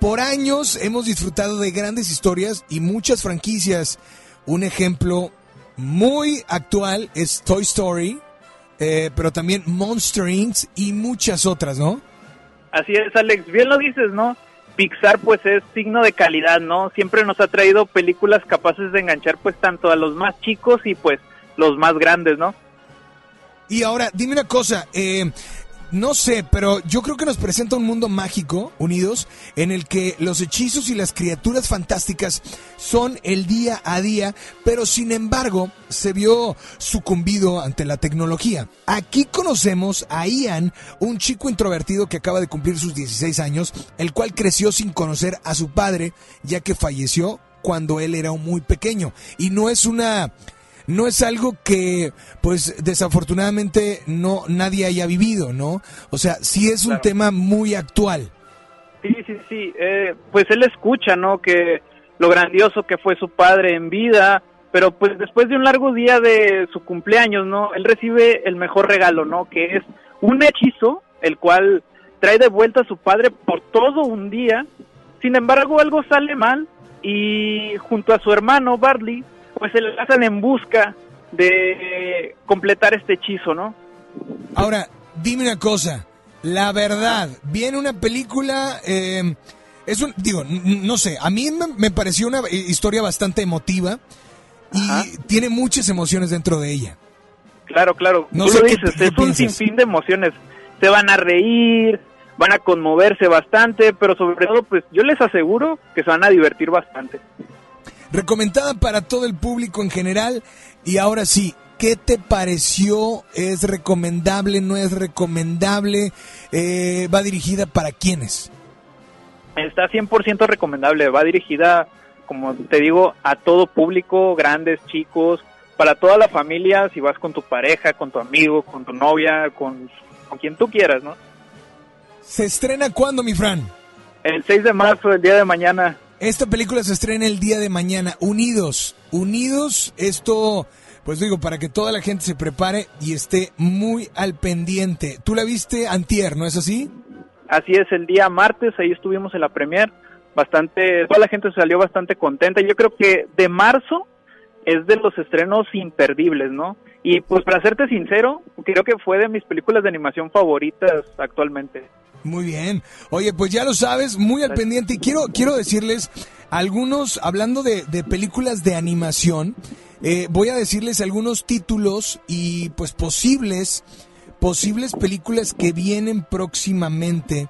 Por años hemos disfrutado de grandes historias y muchas franquicias. Un ejemplo muy actual es Toy Story. eh, pero también Monster Inc. y muchas otras, ¿no? Así es, Alex, bien lo dices, ¿no? Pixar pues es signo de calidad, ¿no? Siempre nos ha traído películas capaces de enganchar pues tanto a los más chicos y pues los más grandes, ¿no? Y ahora, dime una cosa, eh, no sé, pero yo creo que nos presenta un mundo mágico, unidos, en el que los hechizos y las criaturas fantásticas son el día a día, pero sin embargo se vio sucumbido ante la tecnología. Aquí conocemos a Ian, un chico introvertido que acaba de cumplir sus 16 años, el cual creció sin conocer a su padre, ya que falleció cuando él era muy pequeño. Y no es una no es algo que, pues, desafortunadamente no nadie haya vivido, ¿no? O sea, sí es un tema muy actual. Sí, sí, sí. Eh, pues él escucha, ¿no? Que lo grandioso que fue su padre en vida, pero pues después de un largo día de su cumpleaños, ¿no? Él recibe el mejor regalo, ¿no? Que es un hechizo, el cual trae de vuelta a su padre por todo un día. Sin embargo, algo sale mal y junto a su hermano Barley, pues se lanzan en busca de completar este hechizo, ¿no? Ahora, dime una cosa, la verdad, viene una película, eh, es un, digo, no sé, a mí me, pareció una historia bastante emotiva y tiene muchas emociones dentro de ella. Claro, claro. No Tú sé lo dices, qué es un sinfín de emociones. Se van a reír, van a conmoverse bastante, pero sobre todo, pues yo les aseguro que se van a divertir bastante. Recomendada para todo el público en general. Y ahora sí, ¿qué te pareció? ¿Es recomendable? ¿No es recomendable? Eh, ¿Va dirigida para quiénes? Está 100% recomendable, va dirigida, como te digo, a todo público, grandes, chicos, para toda la familia, si vas con tu pareja, con tu amigo, con tu novia, con, con quien tú quieras, ¿no? ¿Se estrena cuándo, mi Fran? El 6 de marzo, el día de mañana. Esta película se estrena el día de mañana. Unidos, unidos, esto, pues digo, para que toda la gente se prepare y esté muy al pendiente. Tú la viste antier, ¿no es así? Así es, el día martes, ahí estuvimos en la premier, bastante, toda la gente salió bastante contenta. Yo creo que de marzo es de los estrenos imperdibles, ¿no? Y pues para serte sincero, creo que fue de mis películas de animación favoritas actualmente. Muy bien. Oye, pues ya lo sabes, muy al pendiente. Y quiero, quiero decirles algunos, hablando de, de películas de animación, eh, voy a decirles algunos títulos y pues posibles, posibles películas que vienen próximamente.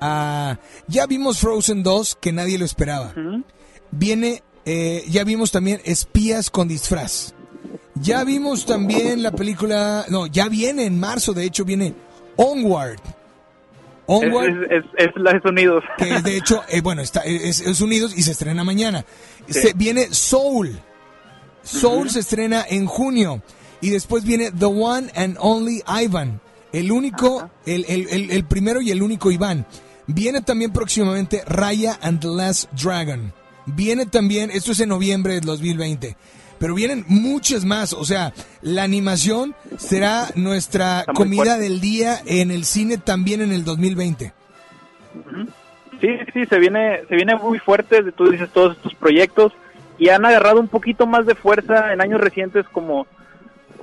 a ya vimos Frozen 2, que nadie lo esperaba. Viene, eh, ya vimos también Espías con disfraz. Ya vimos también la película, no, ya viene en marzo, de hecho viene Onward. Onward, Es, es, es la de Unidos. que de [laughs] hecho, eh, bueno, está, es, es Unidos y se estrena mañana. Se, viene Soul. Soul se estrena en junio. Y después viene The One and Only Ivan. El único, el, el- el- el primero y el único Iván. Viene también próximamente Raya and the Last Dragon. Viene también, esto es en noviembre del 2020. Pero vienen muchas más. O sea, la animación será nuestra comida fuerte. del día en el cine también en el 2020. Sí, sí, se viene, se viene muy fuerte, tú dices todos estos proyectos y han agarrado un poquito más de fuerza en años recientes como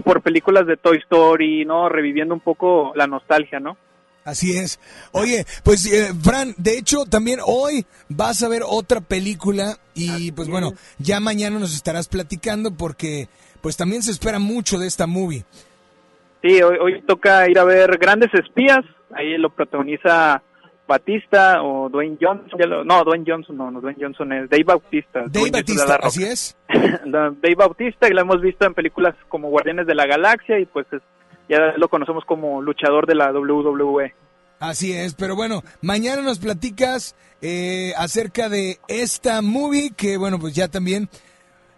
por películas de Toy Story, ¿no? Reviviendo un poco la nostalgia, ¿no? Así es. Oye, pues eh, Fran, de hecho también hoy vas a ver otra película y pues bueno, ya mañana nos estarás platicando porque pues también se espera mucho de esta movie. Sí, hoy, hoy toca ir a ver Grandes Espías, ahí lo protagoniza Batista o Dwayne Johnson, ya lo- no, Dwayne Johnson no, no, Dwayne Johnson es Dave Bautista. Dave Dwayne Roca. así es. [laughs] Dave Bautista, y lo hemos visto en películas como Guardianes de la Galaxia y pues es- ya lo conocemos como luchador de la. WWE. Así es, pero bueno, mañana nos platicas eh, acerca de esta movie que bueno, pues ya también,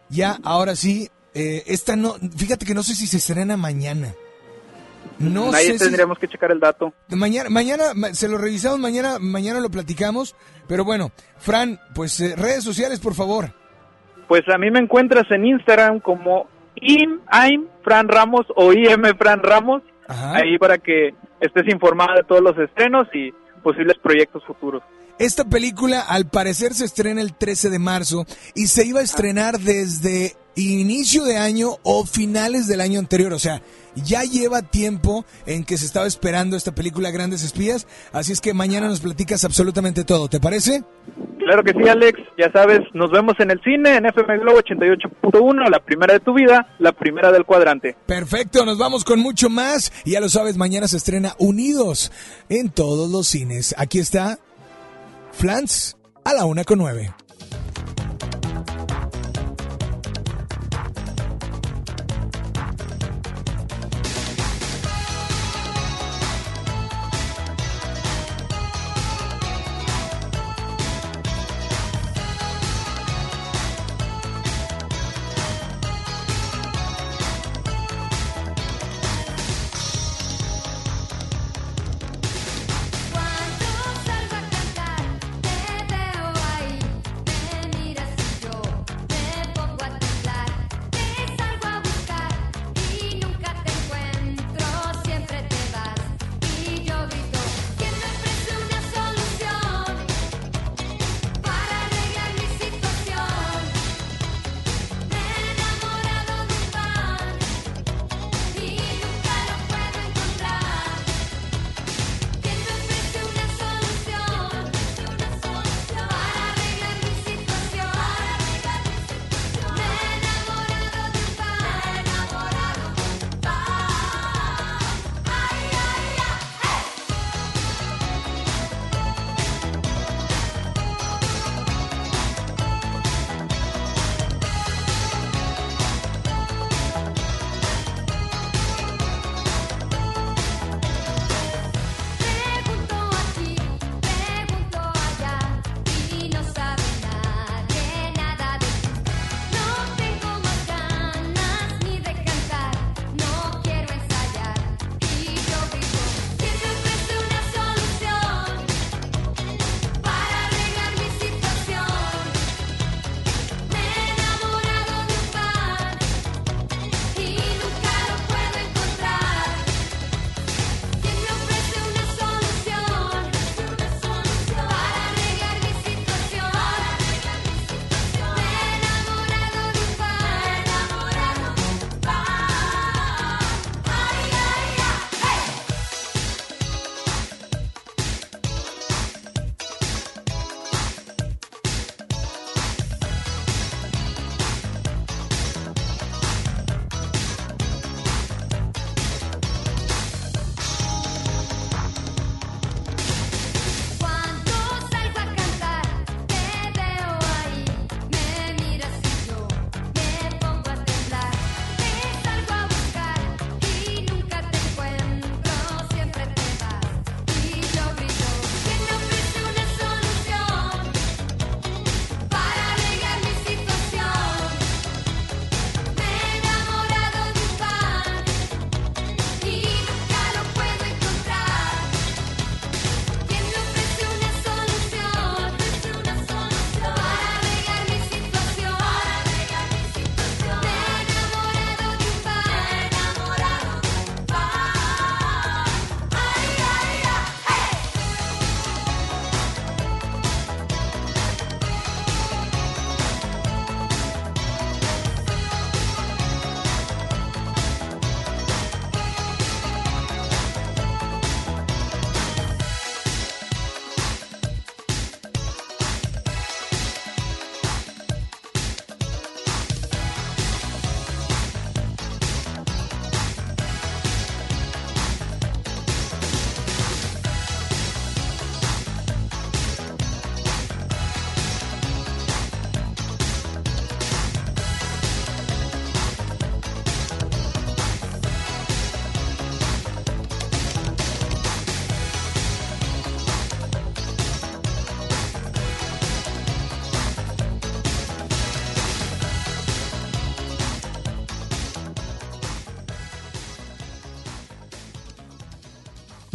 ya ahora sí, eh, esta no, fíjate que no sé si se estrena mañana. No Ahí sé si- tendríamos que checar el dato. Mañana, mañana ma- se lo revisamos, mañana, mañana lo platicamos. Pero bueno, Fran, pues eh, redes sociales, por favor. Pues a mí me encuentras en Instagram como im, I'm Fran Ramos o IM Fran Ramos, ahí para que estés informada de todos los estrenos y posibles proyectos futuros. Esta película al parecer se estrena el 13 de marzo y se iba a estrenar desde inicio de año o finales del año anterior. O sea, ya lleva tiempo en que se estaba esperando esta película Grandes Espías. Así es que mañana nos platicas absolutamente todo. ¿Te parece? Claro que sí, Alex. Ya sabes, nos vemos en el cine, en FM Globo 88.1, la primera de tu vida, la primera del cuadrante. Perfecto, nos vamos con mucho más. Y ya lo sabes, mañana se estrena Unidos en todos los cines. Aquí está Flans a la una con nueve.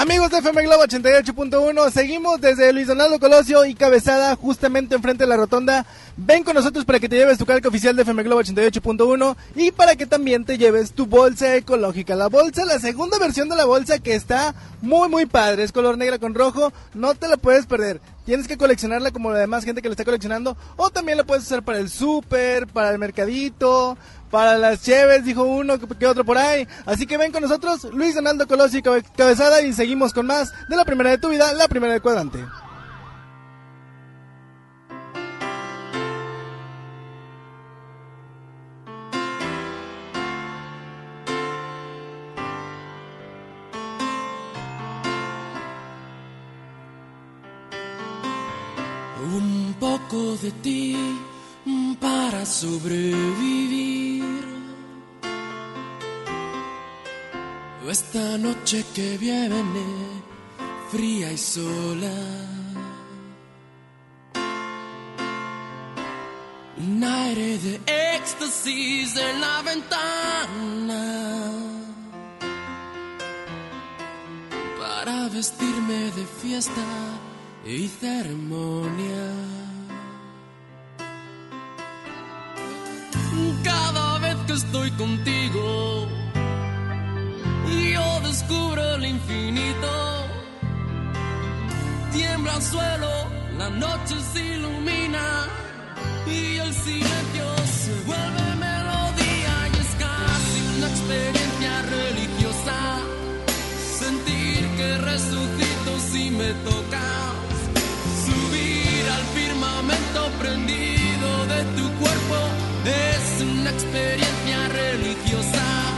Amigos de FM Globo 88.1, seguimos desde Luis Donaldo Colosio y Cabezada, justamente enfrente de la rotonda. Ven con nosotros para que te lleves tu calca oficial de FM Globo 88.1 y para que también te lleves tu bolsa ecológica. La bolsa, la segunda versión de la bolsa que está muy muy padre, es color negra con rojo, no te la puedes perder. Tienes que coleccionarla como la demás gente que la está coleccionando o también la puedes usar para el súper, para el mercadito, para las cheves, dijo uno, que, otro por ahí. Así que ven con nosotros, Luis Donaldo Cabe- Cabezada y seguimos con más de la primera de tu vida, la primera del cuadrante. Un poco de ti para sobrevivir. Esta noche que viene, fría y sola. Un aire de éxtasis en la ventana. Para vestirme de fiesta y ceremonia. Cada vez que estoy contigo, descubro el infinito. Tiembla el suelo, la noche se ilumina y el silencio se vuelve melodía y es casi una experiencia religiosa. Sentir que resucito si me tocas. Subir al firmamento prendido de tu cuerpo es una experiencia religiosa.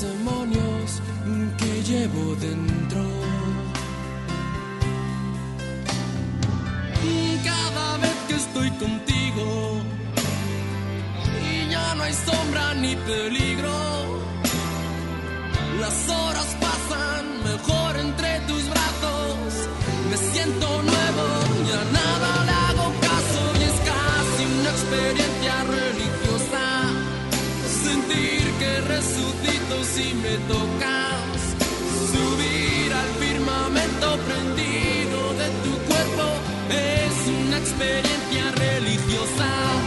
demonios que llevo dentro. Cada vez que estoy contigo y ya no hay sombra ni peligro, las horas pasan mejor entre tus brazos. Si me tocas. Subir al firmamento prendido de tu cuerpo es una experiencia religiosa.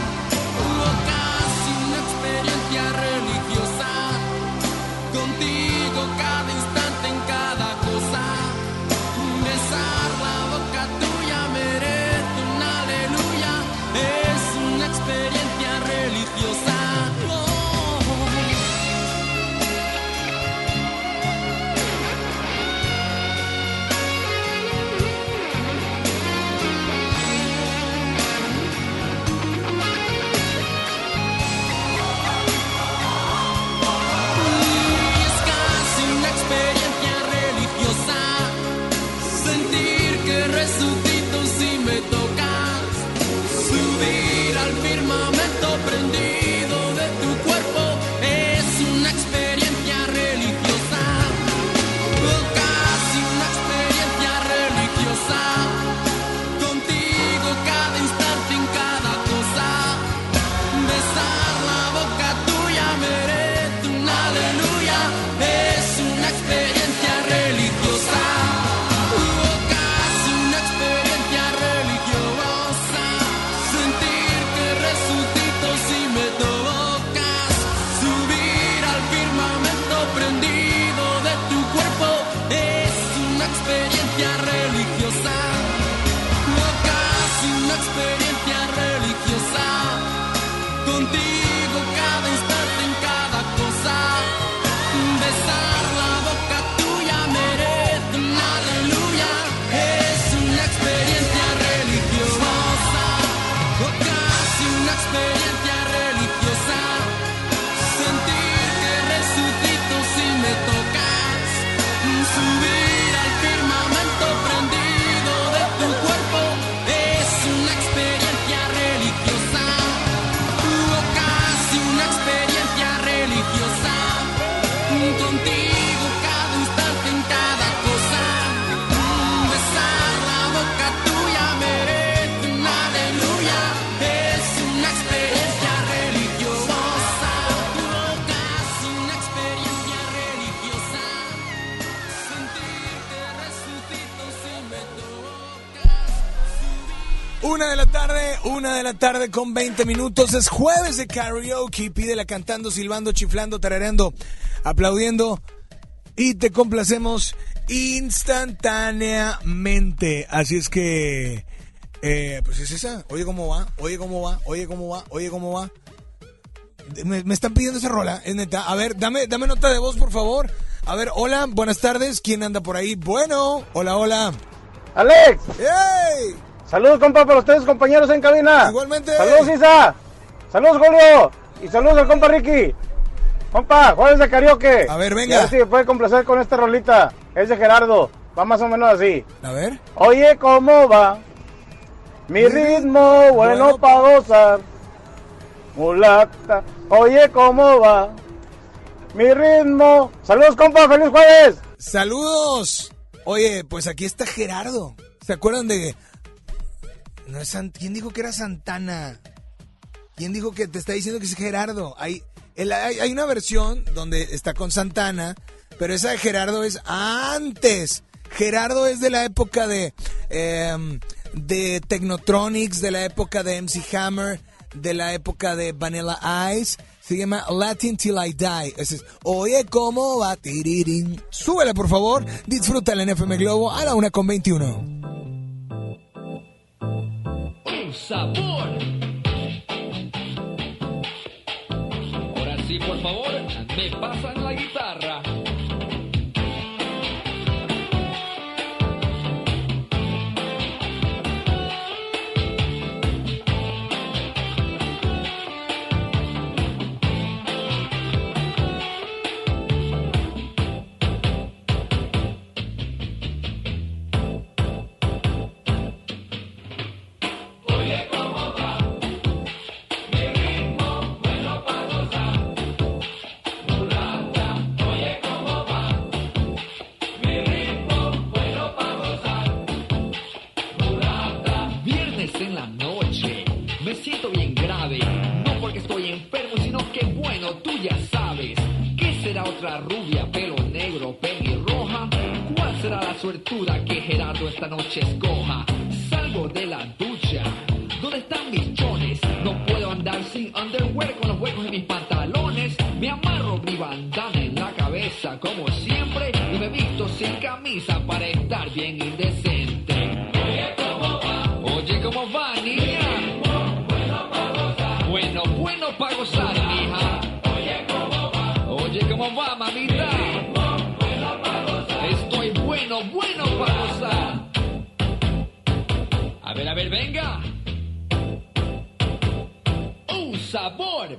Tarde con 20 minutos. Es jueves de karaoke. Pídela cantando, silbando, chiflando, tarareando, aplaudiendo. Y te complacemos instantáneamente. Así es que, eh, pues es esa. Oye cómo va, oye cómo va, oye cómo va, oye cómo va. Me, me están pidiendo esa rola, es neta. A ver, dame, dame nota de voz, por favor. A ver, hola, buenas tardes. ¿Quién anda por ahí? Bueno, hola, hola. ¡Alex! ¡Ey! Saludos, compa, para ustedes, compañeros en cabina. Igualmente. Saludos, Isa. Saludos, Julio. Y saludos al compa Ricky. Compa, jueves de karaoke. A ver, venga. A ver si me puede complacer con esta rolita. Es de Gerardo. Va más o menos así. A ver. Oye, ¿cómo va? Mi ritmo bueno para gozar. Mulata. Oye, ¿cómo va? Mi ritmo. Saludos, compa. Feliz jueves. Saludos. Oye, pues aquí está Gerardo. ¿Se acuerdan de... No es ¿Quién dijo que era Santana? ¿Quién dijo que te está diciendo que es Gerardo? Hay, hay, una versión donde está con Santana, pero esa de Gerardo es antes. Gerardo es de la época de, em, de Technotronics, de la época de MC Hammer, de la época de Vanilla Ice. Se llama Latin Till I Die. Es, Oye, ¿cómo va? Súbela, por favor. Disfrútala en FM Globo a la una con 21. Sabor. Ahora sí, por favor, me pasan la guitarra. Rubia, pelo negro, pelirroja? ¿Cuál será la suertuda que Gerardo esta noche escoja? Salgo de la ducha. ¿Dónde están mis chones? No puedo andar sin underwear con los huecos en mis pantalones. Me amarro mi bandana en la cabeza como siempre Estoy bueno, bueno para gozar. A ver, a ver, venga. Un sabor.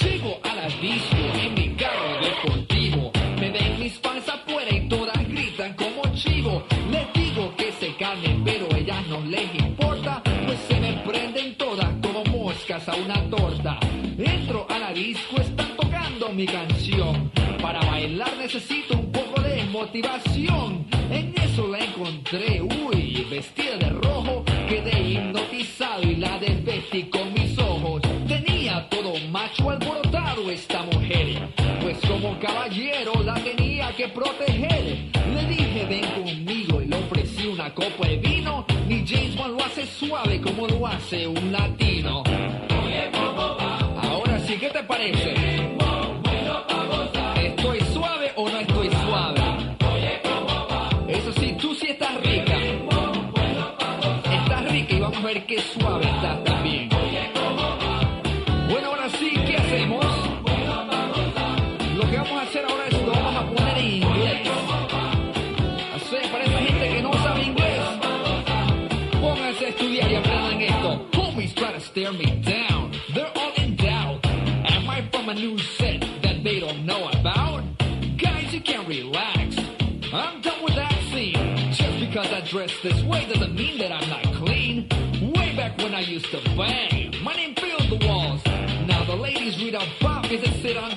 Llego a la disco en mi carro deportivo. Me ven mis fans afuera y todas gritan como chivo. Les digo que se calmen, pero ellas no les importa. Pues se me prenden todas como moscas a una torta. Entro a la disco, tocando mi canción. Para bailar necesito un poco de motivación. En eso la encontré, uy, vestida de rojo. Quedé hipnotizado y la desvestí con mis ojos. Tenía todo macho alborotado esta mujer. Pues como caballero la tenía que proteger. Le dije ven conmigo y le ofrecí una copa de vino. Ni James Bond lo hace suave como lo hace un latino. Ahora sí, ¿qué te parece? Qué suave también. Bueno, ahora sí, ¿qué hacemos? Lo que vamos a hacer ahora es lo vamos a poner en inglés. Así, para esa gente que no sabe inglés, pónganse a estudiar y aprendan esto. Homies try to stare me down. They're all in doubt. Am I from a new set that they don't know about? Guys, you can relax. I'm done with that scene. Just because I dress this way doesn't mean that I'm not used to bang, my name filled the walls. Now the ladies read about because they sit on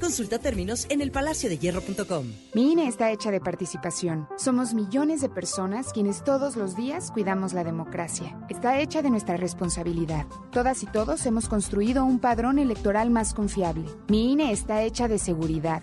Consulta términos en elpalaciodehierro.com. Mi INE está hecha de participación. Somos millones de personas quienes todos los días cuidamos la democracia. Está hecha de nuestra responsabilidad. Todas y todos hemos construido un padrón electoral más confiable. Mi INE está hecha de seguridad.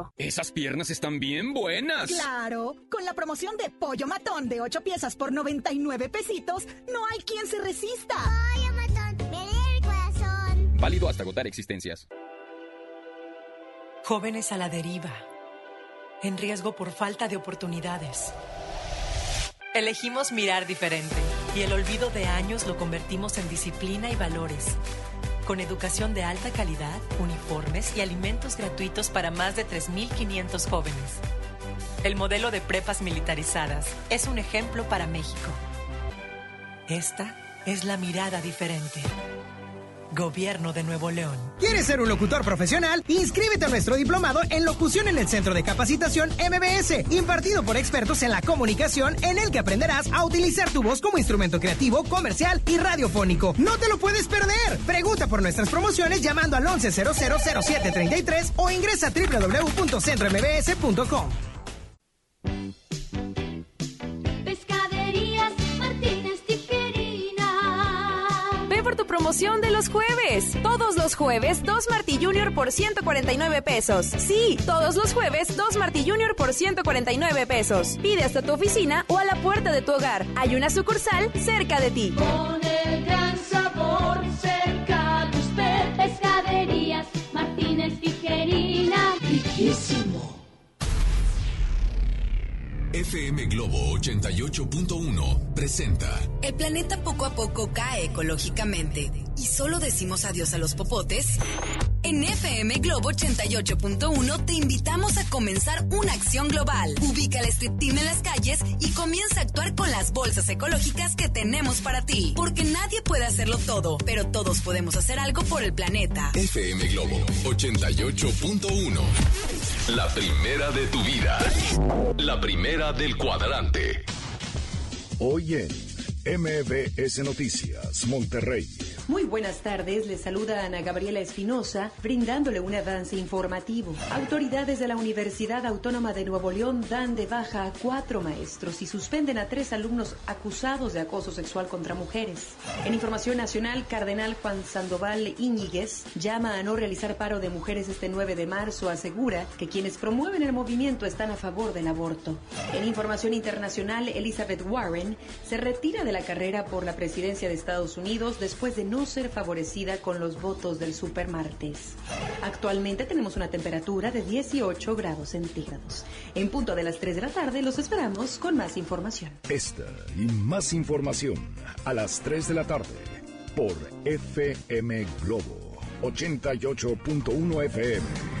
Esas piernas están bien buenas. Claro, con la promoción de pollo matón de 8 piezas por 99 pesitos, no hay quien se resista. Pollo matón, me el corazón. Válido hasta agotar existencias. Jóvenes a la deriva, en riesgo por falta de oportunidades. Elegimos mirar diferente y el olvido de años lo convertimos en disciplina y valores con educación de alta calidad, uniformes y alimentos gratuitos para más de 3.500 jóvenes. El modelo de prepas militarizadas es un ejemplo para México. Esta es la mirada diferente. Gobierno de Nuevo León. ¿Quieres ser un locutor profesional? Inscríbete a nuestro diplomado en locución en el Centro de Capacitación MBS, impartido por expertos en la comunicación, en el que aprenderás a utilizar tu voz como instrumento creativo, comercial y radiofónico. ¡No te lo puedes perder! Pregunta por nuestras promociones llamando al 11000733 o ingresa a www.centrombs.com. promoción de los jueves. Todos los jueves, dos Martí Junior por 149 pesos. Sí, todos los jueves, dos Martí Junior por 149 pesos. Pide hasta tu oficina o a la puerta de tu hogar. Hay una sucursal cerca de ti. Con el gran sabor cerca de usted. Pescaderías Martínez Tijerina. Riquísimo. FM Globo 88.1 presenta El planeta poco a poco cae ecológicamente y solo decimos adiós a los popotes. En FM Globo 88.1 te invitamos a comenzar una acción global. Ubica el strip team en las calles y comienza a actuar con las bolsas ecológicas que tenemos para ti. Porque nadie puede hacerlo todo, pero todos podemos hacer algo por el planeta. FM Globo 88.1 La primera de tu vida. La primera del cuadrante. Hoy en MBS Noticias, Monterrey. Muy buenas tardes, les saluda Ana Gabriela Espinosa, brindándole un avance informativo. Autoridades de la Universidad Autónoma de Nuevo León dan de baja a cuatro maestros y suspenden a tres alumnos acusados de acoso sexual contra mujeres. En información nacional, Cardenal Juan Sandoval Íñiguez llama a no realizar paro de mujeres este 9 de marzo, asegura que quienes promueven el movimiento están a favor del aborto. En información internacional, Elizabeth Warren se retira de la carrera por la presidencia de Estados Unidos después de no ser favorecida con los votos del supermartes. Actualmente tenemos una temperatura de 18 grados centígrados. En punto de las 3 de la tarde los esperamos con más información. Esta y más información a las 3 de la tarde por FM Globo 88.1 FM.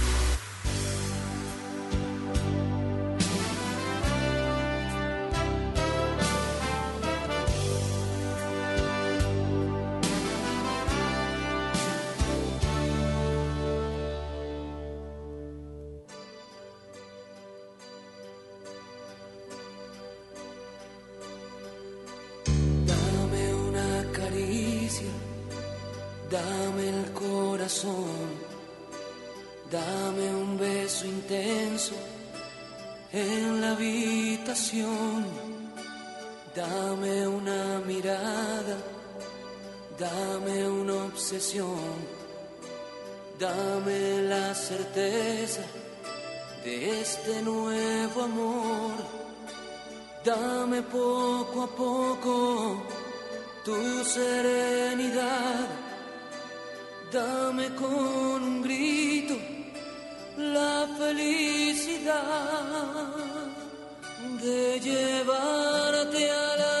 Poco a poco tu serenidad. Dame con un grito la felicidad de llevarte a la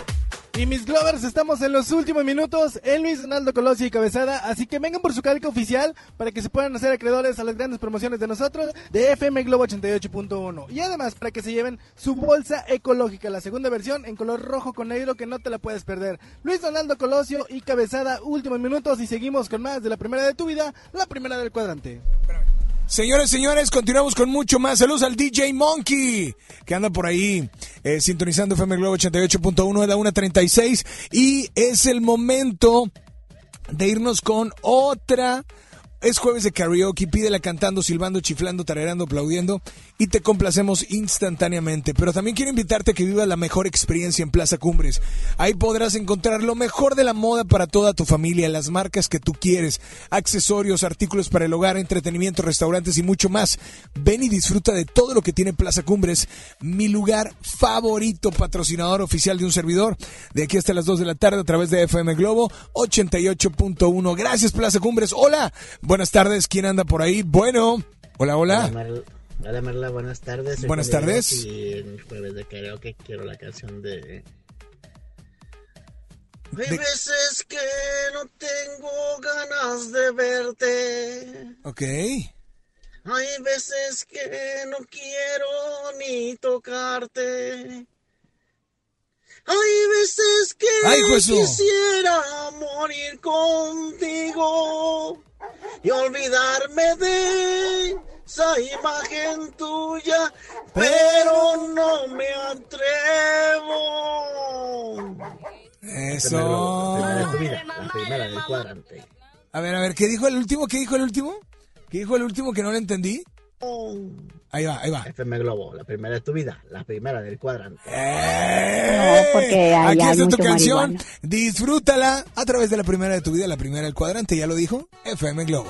Y mis Glovers, estamos en los últimos minutos. El Luis Donaldo Colosio y Cabezada. Así que vengan por su calca oficial para que se puedan hacer acreedores a las grandes promociones de nosotros de FM Globo 88.1. Y además para que se lleven su bolsa ecológica, la segunda versión en color rojo con negro que no te la puedes perder. Luis Donaldo Colosio y Cabezada, últimos minutos. Y seguimos con más de la primera de tu vida, la primera del cuadrante. Señores, señores, continuamos con mucho más. Saludos al DJ Monkey, que anda por ahí eh, sintonizando FM Globo 88.1 de la 1.36. Y es el momento de irnos con otra. Es jueves de karaoke, pídela cantando, silbando, chiflando, tarareando, aplaudiendo y te complacemos instantáneamente. Pero también quiero invitarte a que vivas la mejor experiencia en Plaza Cumbres. Ahí podrás encontrar lo mejor de la moda para toda tu familia, las marcas que tú quieres, accesorios, artículos para el hogar, entretenimiento, restaurantes y mucho más. Ven y disfruta de todo lo que tiene Plaza Cumbres, mi lugar favorito, patrocinador oficial de un servidor, de aquí hasta las 2 de la tarde a través de FM Globo 88.1. Gracias Plaza Cumbres. Hola, buenas tardes. ¿Quién anda por ahí? Bueno, hola, hola. Hola, hola, Marla, buenas tardes. Soy Buenas tardes. Y en jueves de karaoke quiero la canción de... Hay veces que no tengo ganas de verte. Ok. Hay veces que no quiero ni tocarte. Hay veces que quisiera morir contigo y olvidarme de esa imagen tuya, pero no me atrevo. Eso. La primera de tu vida, la primera del cuadrante. A ver, a ver, ¿qué dijo el último? ¿Qué dijo el último? ¿Qué dijo el último que no lo entendí? Ahí va, ahí va. FM Globo, la primera de tu vida, la primera del cuadrante. ¡Eh! porque Aquí hay está tu canción. marihuana. Disfrútala a través de la primera de tu vida, la primera del cuadrante. Ya lo dijo FM Globo.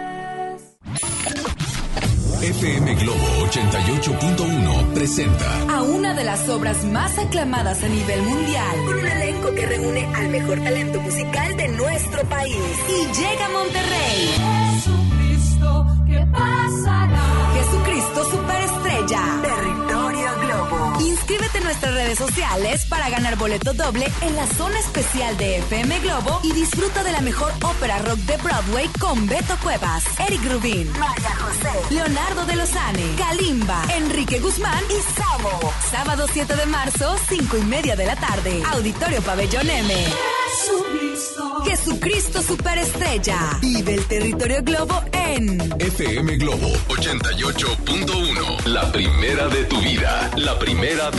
FM Globo 88.1 presenta a una de las obras más aclamadas a nivel mundial, con un elenco que reúne al mejor talento musical de nuestro país. Y llega a Monterrey. Jesucristo, ¿qué pasará? Jesucristo Superestrella. Inscríbete en nuestras redes sociales para ganar boleto doble en la zona especial de FM Globo y disfruta de la mejor ópera rock de Broadway con Beto Cuevas, Eric Rubín, María José, Leonardo de Lozane, Kalimba, Enrique Guzmán y Samo. Sábado 7 de marzo, 5 y media de la tarde. Auditorio Pabellón M. Jesucristo. Jesucristo Superestrella. Vive el territorio Globo en FM Globo 88.1. La primera de tu vida, la primera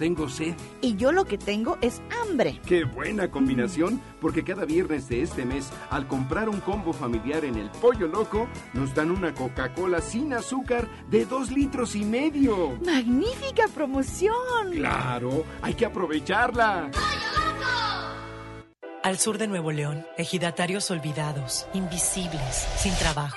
Tengo sed. Y yo lo que tengo es hambre. Qué buena combinación, porque cada viernes de este mes, al comprar un combo familiar en el Pollo Loco, nos dan una Coca-Cola sin azúcar de dos litros y medio. ¡Magnífica promoción! Claro, hay que aprovecharla. Al sur de Nuevo León, ejidatarios olvidados, invisibles, sin trabajo.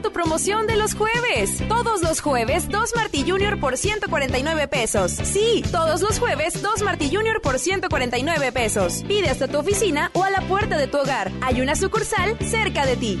Tu promoción de los jueves. Todos los jueves, dos Martí Junior por 149 pesos. Sí, todos los jueves, dos Martí Junior por 149 pesos. Pide hasta tu oficina o a la puerta de tu hogar. Hay una sucursal cerca de ti.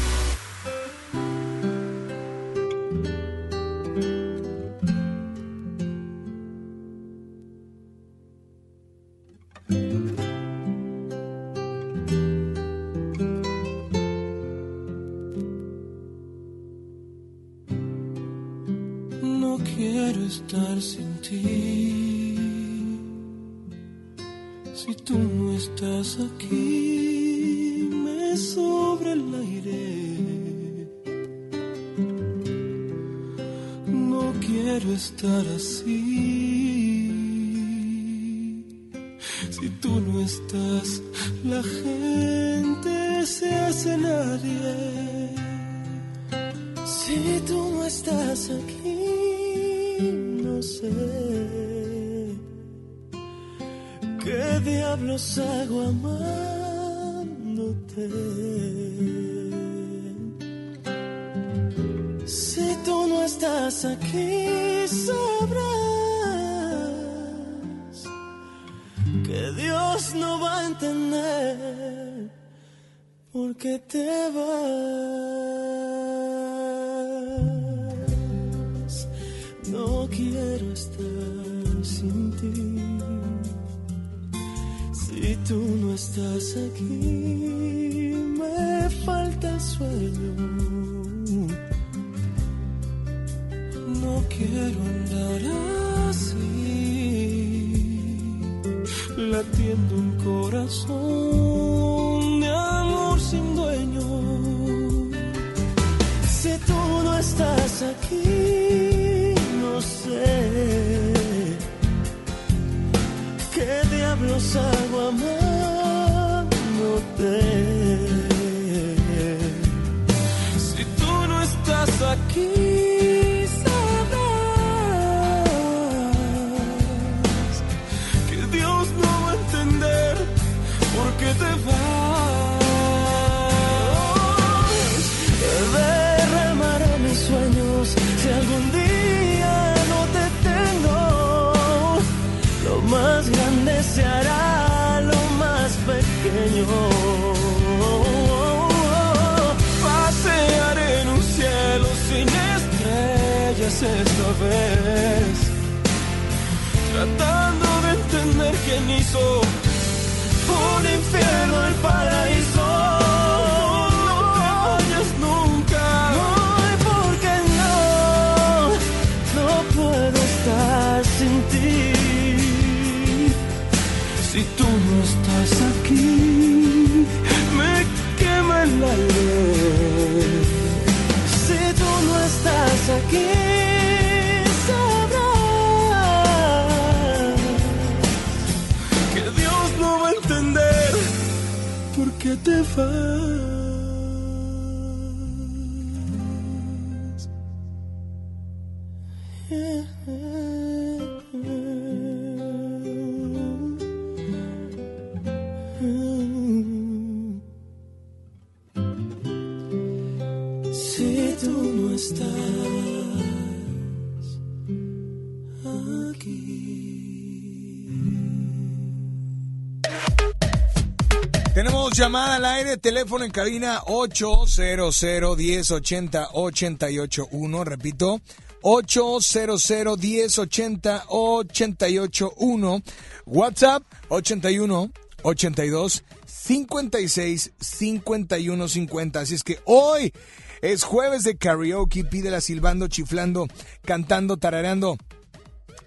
Tenemos llamada al aire, teléfono en cabina 800 1080 881, repito, 800 1080 881, WhatsApp 81 82 56 51 50. Así es que hoy es jueves de karaoke, pídela silbando, chiflando, cantando, tarareando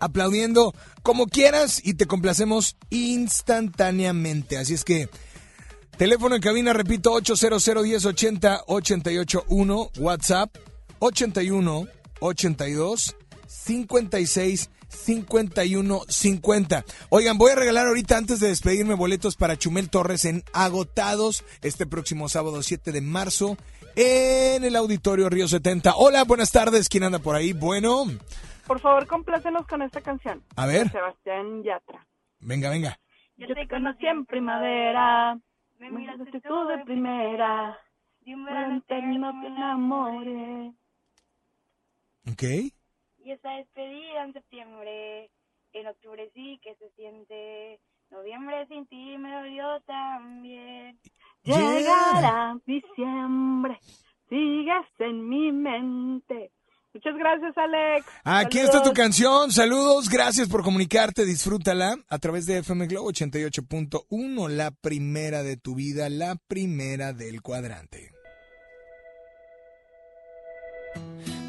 aplaudiendo como quieras y te complacemos instantáneamente. Así es que teléfono en cabina, repito, 800 1080 881, WhatsApp 81 82 56 51 50. Oigan, voy a regalar ahorita antes de despedirme boletos para Chumel Torres en Agotados este próximo sábado 7 de marzo en el Auditorio Río 70. Hola, buenas tardes. ¿Quién anda por ahí? Bueno, Por favor, complácenos con esta canción. A ver. Sebastián Yatra. venga, venga. Yo te conocí en primavera, me miraste tú de primera, de un te enamoré. Ok. Y esa despedida en septiembre, en octubre sí que se siente, noviembre sin ti me dolió también. Llegará diciembre, sigues en mi mente. Muchas gracias, Alex. Aquí está tu Saludos. canción. Saludos, gracias por comunicarte. Disfrútala a través de FM Globo 88.1, la primera de tu vida, la primera del cuadrante.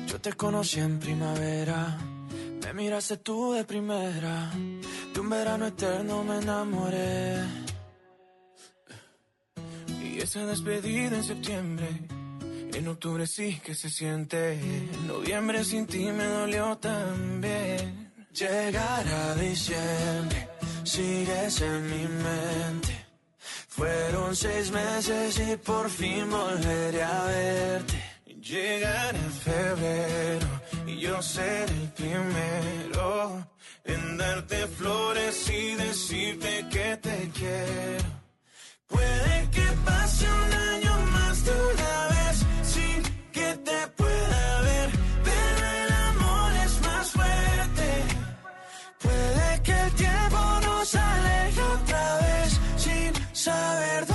Yo te conocí en primavera, me miraste tú de primera, de un verano eterno me enamoré. Y esa despedida en septiembre, en octubre sí que se siente, en noviembre sin ti me dolió también. Llegará diciembre, sigues en mi mente. Fueron seis meses y por fin volveré a verte. Llegará febrero y yo seré el primero en darte flores y decirte que te quiero. Puede que pase un año más de vez saber dónde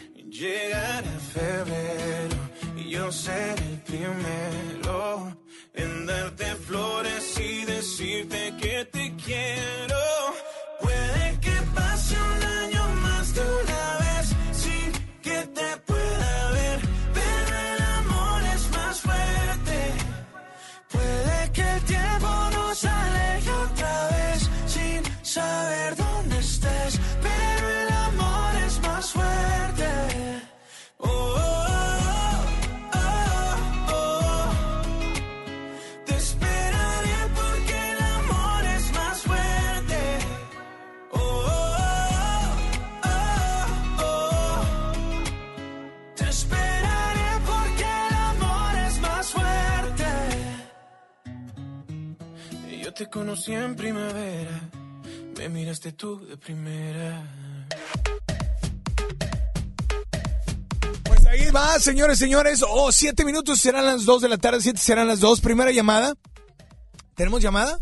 Llegará febrero y yo seré el primero en darte flores y decirte que te quiero. Conocí en primavera, me miraste tú de primera. Pues ahí va, señores, señores. Oh, siete minutos serán las dos de la tarde, siete serán las dos. Primera llamada. ¿Tenemos llamada?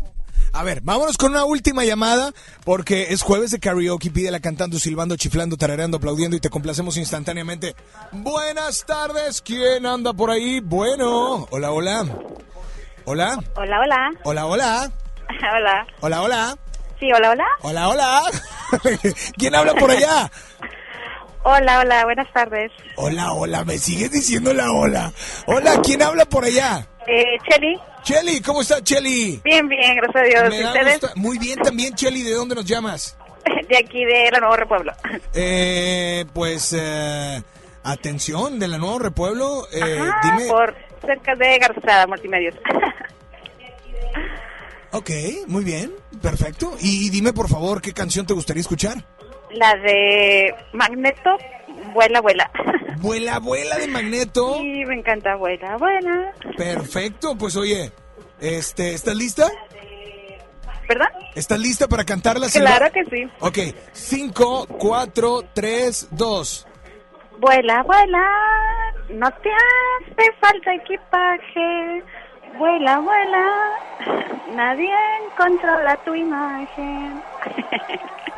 A ver, vámonos con una última llamada, porque es jueves de karaoke. Pídela cantando, silbando, chiflando, tarareando, aplaudiendo y te complacemos instantáneamente. Buenas tardes, ¿quién anda por ahí? Bueno, hola, hola. Hola, Hola, hola. hola, hola. [laughs] Hola. Hola, hola. Sí, hola, hola. Hola, hola. [laughs] ¿Quién habla por allá? Hola, hola, buenas tardes. Hola, hola, me sigues diciendo la hola. Hola, ¿quién habla por allá? Eh, Cheli. Cheli, ¿cómo está Cheli? Bien, bien, gracias a Dios. Me Muy bien también, Cheli, ¿de dónde nos llamas? [laughs] De aquí, de la Nuevo Repueblo. Eh, pues, eh, atención, de la Nuevo Repueblo, eh, Ajá, dime... por cerca de Garzada, Multimedios. Ok, muy bien, perfecto. Y dime, por favor, ¿qué canción te gustaría escuchar? La de Magneto, Vuela, Vuela. [laughs] Vuela, vuela de Magneto. Sí, me encanta, Vuela, Vuela. Perfecto, pues oye, este, ¿estás lista? ¿Verdad? ¿Estás lista para cantarla? Silva? Claro que sí. Ok, 5, 4, 3, 2. Vuela, vuela, no te hace falta equipaje. Vuela, vuela, nadie controla tu imagen.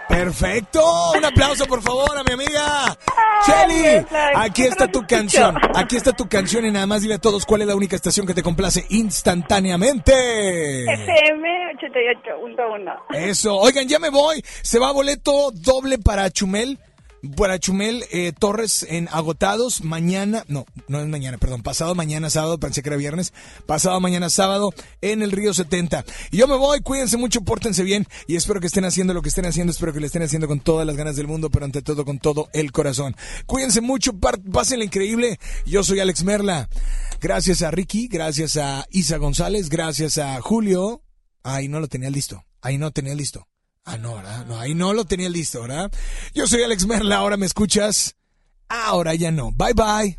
Perfecto, un aplauso por favor a mi amiga Shelly. Aquí está tu canción, aquí está tu canción y nada más dile a todos cuál es la única estación que te complace instantáneamente. FM 88.1. Eso, oigan, ya me voy. Se va boleto doble para Chumel. Para Chumel eh, Torres en agotados mañana, no, no es mañana, perdón, pasado mañana sábado, pensé que era viernes, pasado mañana sábado en el Río 70. Y yo me voy, cuídense mucho, pórtense bien y espero que estén haciendo lo que estén haciendo, espero que lo estén haciendo con todas las ganas del mundo, pero ante todo con todo el corazón. Cuídense mucho, pásenla increíble. Yo soy Alex Merla. Gracias a Ricky, gracias a Isa González, gracias a Julio. Ahí no lo tenía listo, ahí no tenía listo. Ah, no, ¿verdad? No, ahí no lo tenía listo, ¿verdad? Yo soy Alex Merla, ahora me escuchas. Ahora ya no. Bye bye.